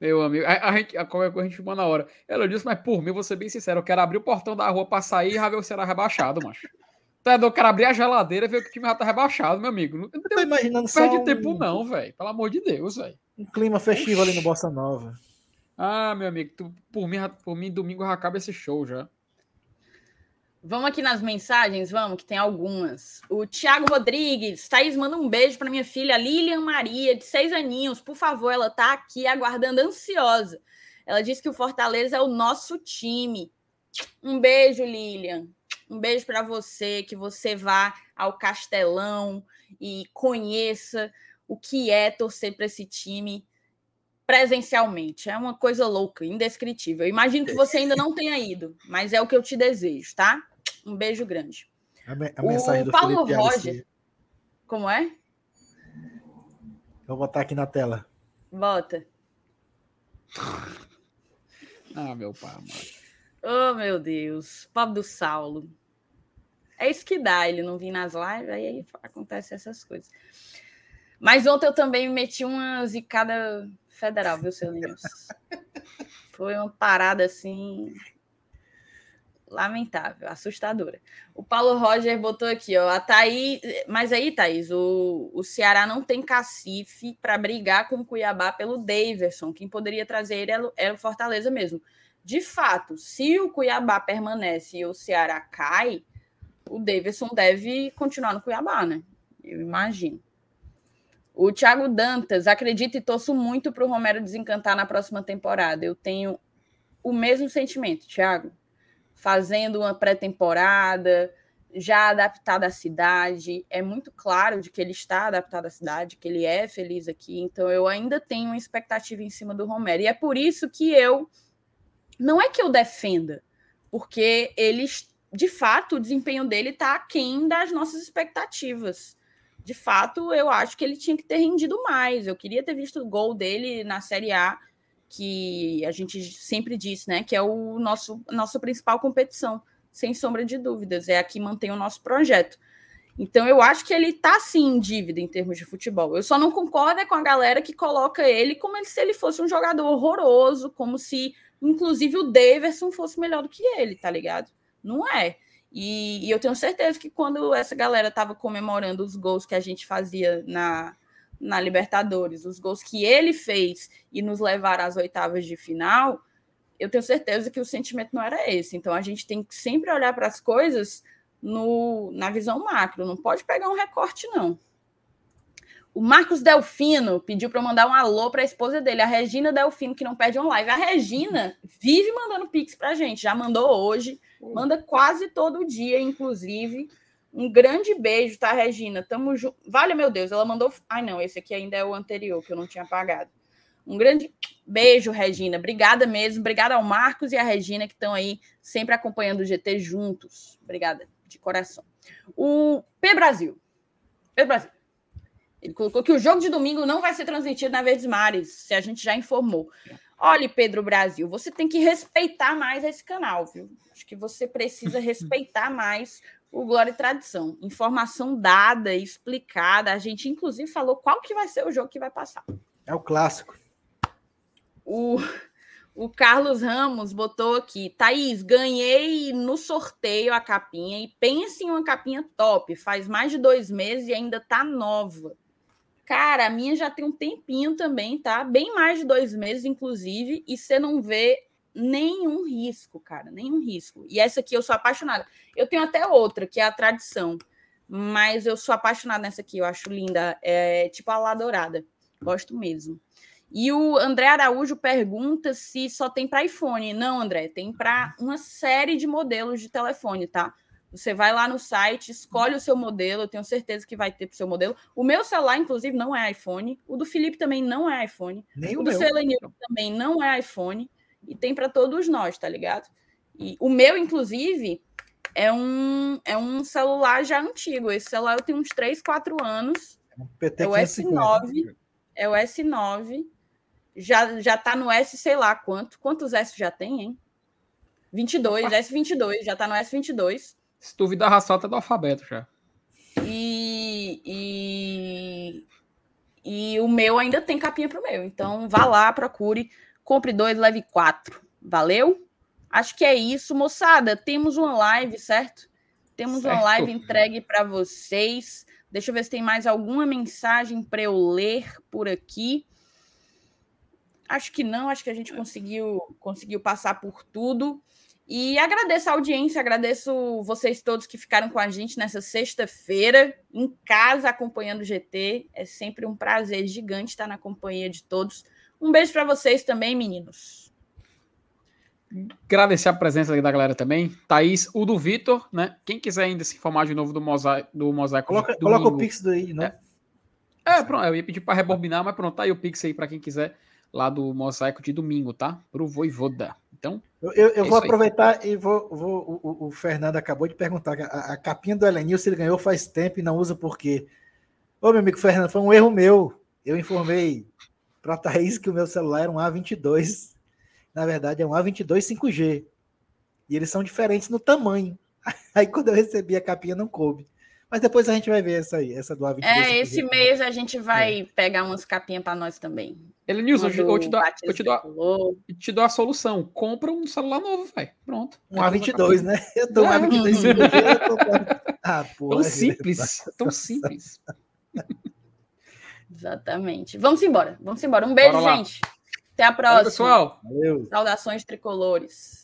Meu amigo, a, a, gente, a qualquer coisa a gente filma na hora. Ela disse, mas por mim, vou ser bem sincero, eu quero abrir o portão da rua pra sair e já ver o Ceará rebaixado, macho. Tá, eu quero abrir a geladeira e ver que o time já tá rebaixado, meu amigo. Não, eu tô imaginando não perde um... tempo, não, velho. Pelo amor de Deus, velho. Um clima festivo ali no Bossa Nova. Ah, meu amigo, tu, por, mim, por mim, domingo já acaba esse show já. Vamos aqui nas mensagens, vamos, que tem algumas. O Tiago Rodrigues, Thaís, manda um beijo para minha filha Lilian Maria, de seis aninhos. Por favor, ela está aqui aguardando ansiosa. Ela disse que o Fortaleza é o nosso time. Um beijo, Lilian. Um beijo para você, que você vá ao Castelão e conheça o que é torcer para esse time presencialmente. É uma coisa louca, indescritível. Eu imagino que você ainda não tenha ido, mas é o que eu te desejo, tá? Um beijo grande. A, me a mensagem o do Paulo Felipe Roger. Como é? Vou botar aqui na tela. Bota. ah, meu pai, mano. Oh, meu Deus. Pobre do Saulo. É isso que dá, ele não vir nas lives, aí acontece essas coisas. Mas ontem eu também me meti uma zicada federal, viu, seu Linus? Foi uma parada assim lamentável, assustadora. O Paulo Roger botou aqui, ó, a Thaís, mas aí, Thaís, o, o Ceará não tem cacife para brigar com o Cuiabá pelo Daverson, quem poderia trazer ele era, era o Fortaleza mesmo. De fato, se o Cuiabá permanece e o Ceará cai, o Davidson deve continuar no Cuiabá, né? Eu imagino. O Thiago Dantas, acredito e torço muito para o Romero desencantar na próxima temporada. Eu tenho o mesmo sentimento, Thiago fazendo uma pré-temporada, já adaptado à cidade. É muito claro de que ele está adaptado à cidade, que ele é feliz aqui. Então eu ainda tenho uma expectativa em cima do Romero. E é por isso que eu não é que eu defenda, porque ele de fato o desempenho dele está aquém das nossas expectativas. De fato, eu acho que ele tinha que ter rendido mais. Eu queria ter visto o gol dele na Série A que a gente sempre diz, né, que é o nosso nossa principal competição, sem sombra de dúvidas, é a que mantém o nosso projeto. Então eu acho que ele está sim em dívida em termos de futebol. Eu só não concordo é com a galera que coloca ele como se ele fosse um jogador horroroso, como se inclusive o Daverson fosse melhor do que ele, tá ligado? Não é. E, e eu tenho certeza que quando essa galera estava comemorando os gols que a gente fazia na, na Libertadores, os gols que ele fez e nos levar às oitavas de final, eu tenho certeza que o sentimento não era esse. Então a gente tem que sempre olhar para as coisas no, na visão macro, não pode pegar um recorte, não. O Marcos Delfino pediu para eu mandar um alô para a esposa dele, a Regina Delfino, que não perde um live. A Regina vive mandando pix para a gente, já mandou hoje, manda quase todo dia, inclusive. Um grande beijo, tá, Regina? Tamo junto. Vale, meu Deus, ela mandou. Ai, não, esse aqui ainda é o anterior, que eu não tinha pagado. Um grande beijo, Regina. Obrigada mesmo. Obrigada ao Marcos e à Regina, que estão aí sempre acompanhando o GT juntos. Obrigada, de coração. O P Brasil. P Brasil. Ele colocou que o jogo de domingo não vai ser transmitido na Verdes Mares, se a gente já informou. Olha, Pedro Brasil, você tem que respeitar mais esse canal, viu? Acho que você precisa respeitar mais o Glória e Tradição. Informação dada, explicada. A gente, inclusive, falou qual que vai ser o jogo que vai passar. É o clássico. O, o Carlos Ramos botou aqui. Thaís, ganhei no sorteio a capinha e pense em uma capinha top. Faz mais de dois meses e ainda tá nova. Cara, a minha já tem um tempinho também, tá? Bem mais de dois meses, inclusive, e você não vê nenhum risco, cara, nenhum risco. E essa aqui eu sou apaixonada. Eu tenho até outra, que é a tradição, mas eu sou apaixonada nessa aqui, eu acho linda. É tipo a lá dourada, gosto mesmo. E o André Araújo pergunta se só tem para iPhone. Não, André, tem para uma série de modelos de telefone, tá? Você vai lá no site, escolhe o seu modelo, eu tenho certeza que vai ter para o seu modelo. O meu celular, inclusive, não é iPhone. O do Felipe também não é iPhone. Nem o, do. Selenil também não é iPhone e tem para todos nós, tá ligado? E o meu, inclusive, é um, é um celular já antigo. Esse celular eu tenho uns 3, 4 anos. PT É o S9. É o S9. Já, já tá no S, sei lá quanto. Quantos S já tem, hein? 22, S22, já tá no S22. Se duvidar, a solta do alfabeto já. E, e, e o meu ainda tem capinha pro meu. Então vá lá, procure, compre dois, leve quatro. Valeu? Acho que é isso, moçada. Temos uma live, certo? Temos uma Certo. live entregue para vocês. Deixa eu ver se tem mais alguma mensagem para eu ler por aqui. Acho que não, acho que a gente conseguiu, conseguiu passar por tudo. E agradeço a audiência, agradeço vocês todos que ficaram com a gente nessa sexta-feira, em casa, acompanhando o GT. É sempre um prazer gigante estar na companhia de todos. Um beijo para vocês também, meninos. Agradecer a presença da galera também. Thaís, o do Vitor, né? Quem quiser ainda se informar de novo do mosaico, do mosaico Coloca, de coloca o Pix daí, não? É. É, pronto, eu ia pedir para rebobinar, mas pronto, tá aí o Pix aí para quem quiser lá do mosaico de domingo, tá? Pro Voivoda. Então, Eu, eu- eu É vou isso aí. aproveitar e vou. vou o, o- Fernando acabou de perguntar. A, a capinha do Elenilson ele ganhou faz tempo e não usa por quê? Ô, meu amigo Fernando, foi um erro meu. Eu informei para a Thaís que o meu celular era um A22. Na verdade, é um A22 5G. E eles são diferentes no tamanho. Aí quando eu recebi a capinha, não coube. Mas depois a gente vai ver essa aí, essa do A22. É, 5G. esse mês a gente vai pegar umas capinhas para nós também. Elenilson, Uma eu, eu te do dou, eu te dou, te dou a solução. Compra um celular novo, velho. Pronto. Um A22, né? Eu dou um É. A22 5G. Eu tô... Ah. Tão simples, tão simples. Exatamente. Vamos embora, vamos embora. Um beijo, gente. Até a Valeu, próxima. pessoal. Valeu. Saudações tricolores.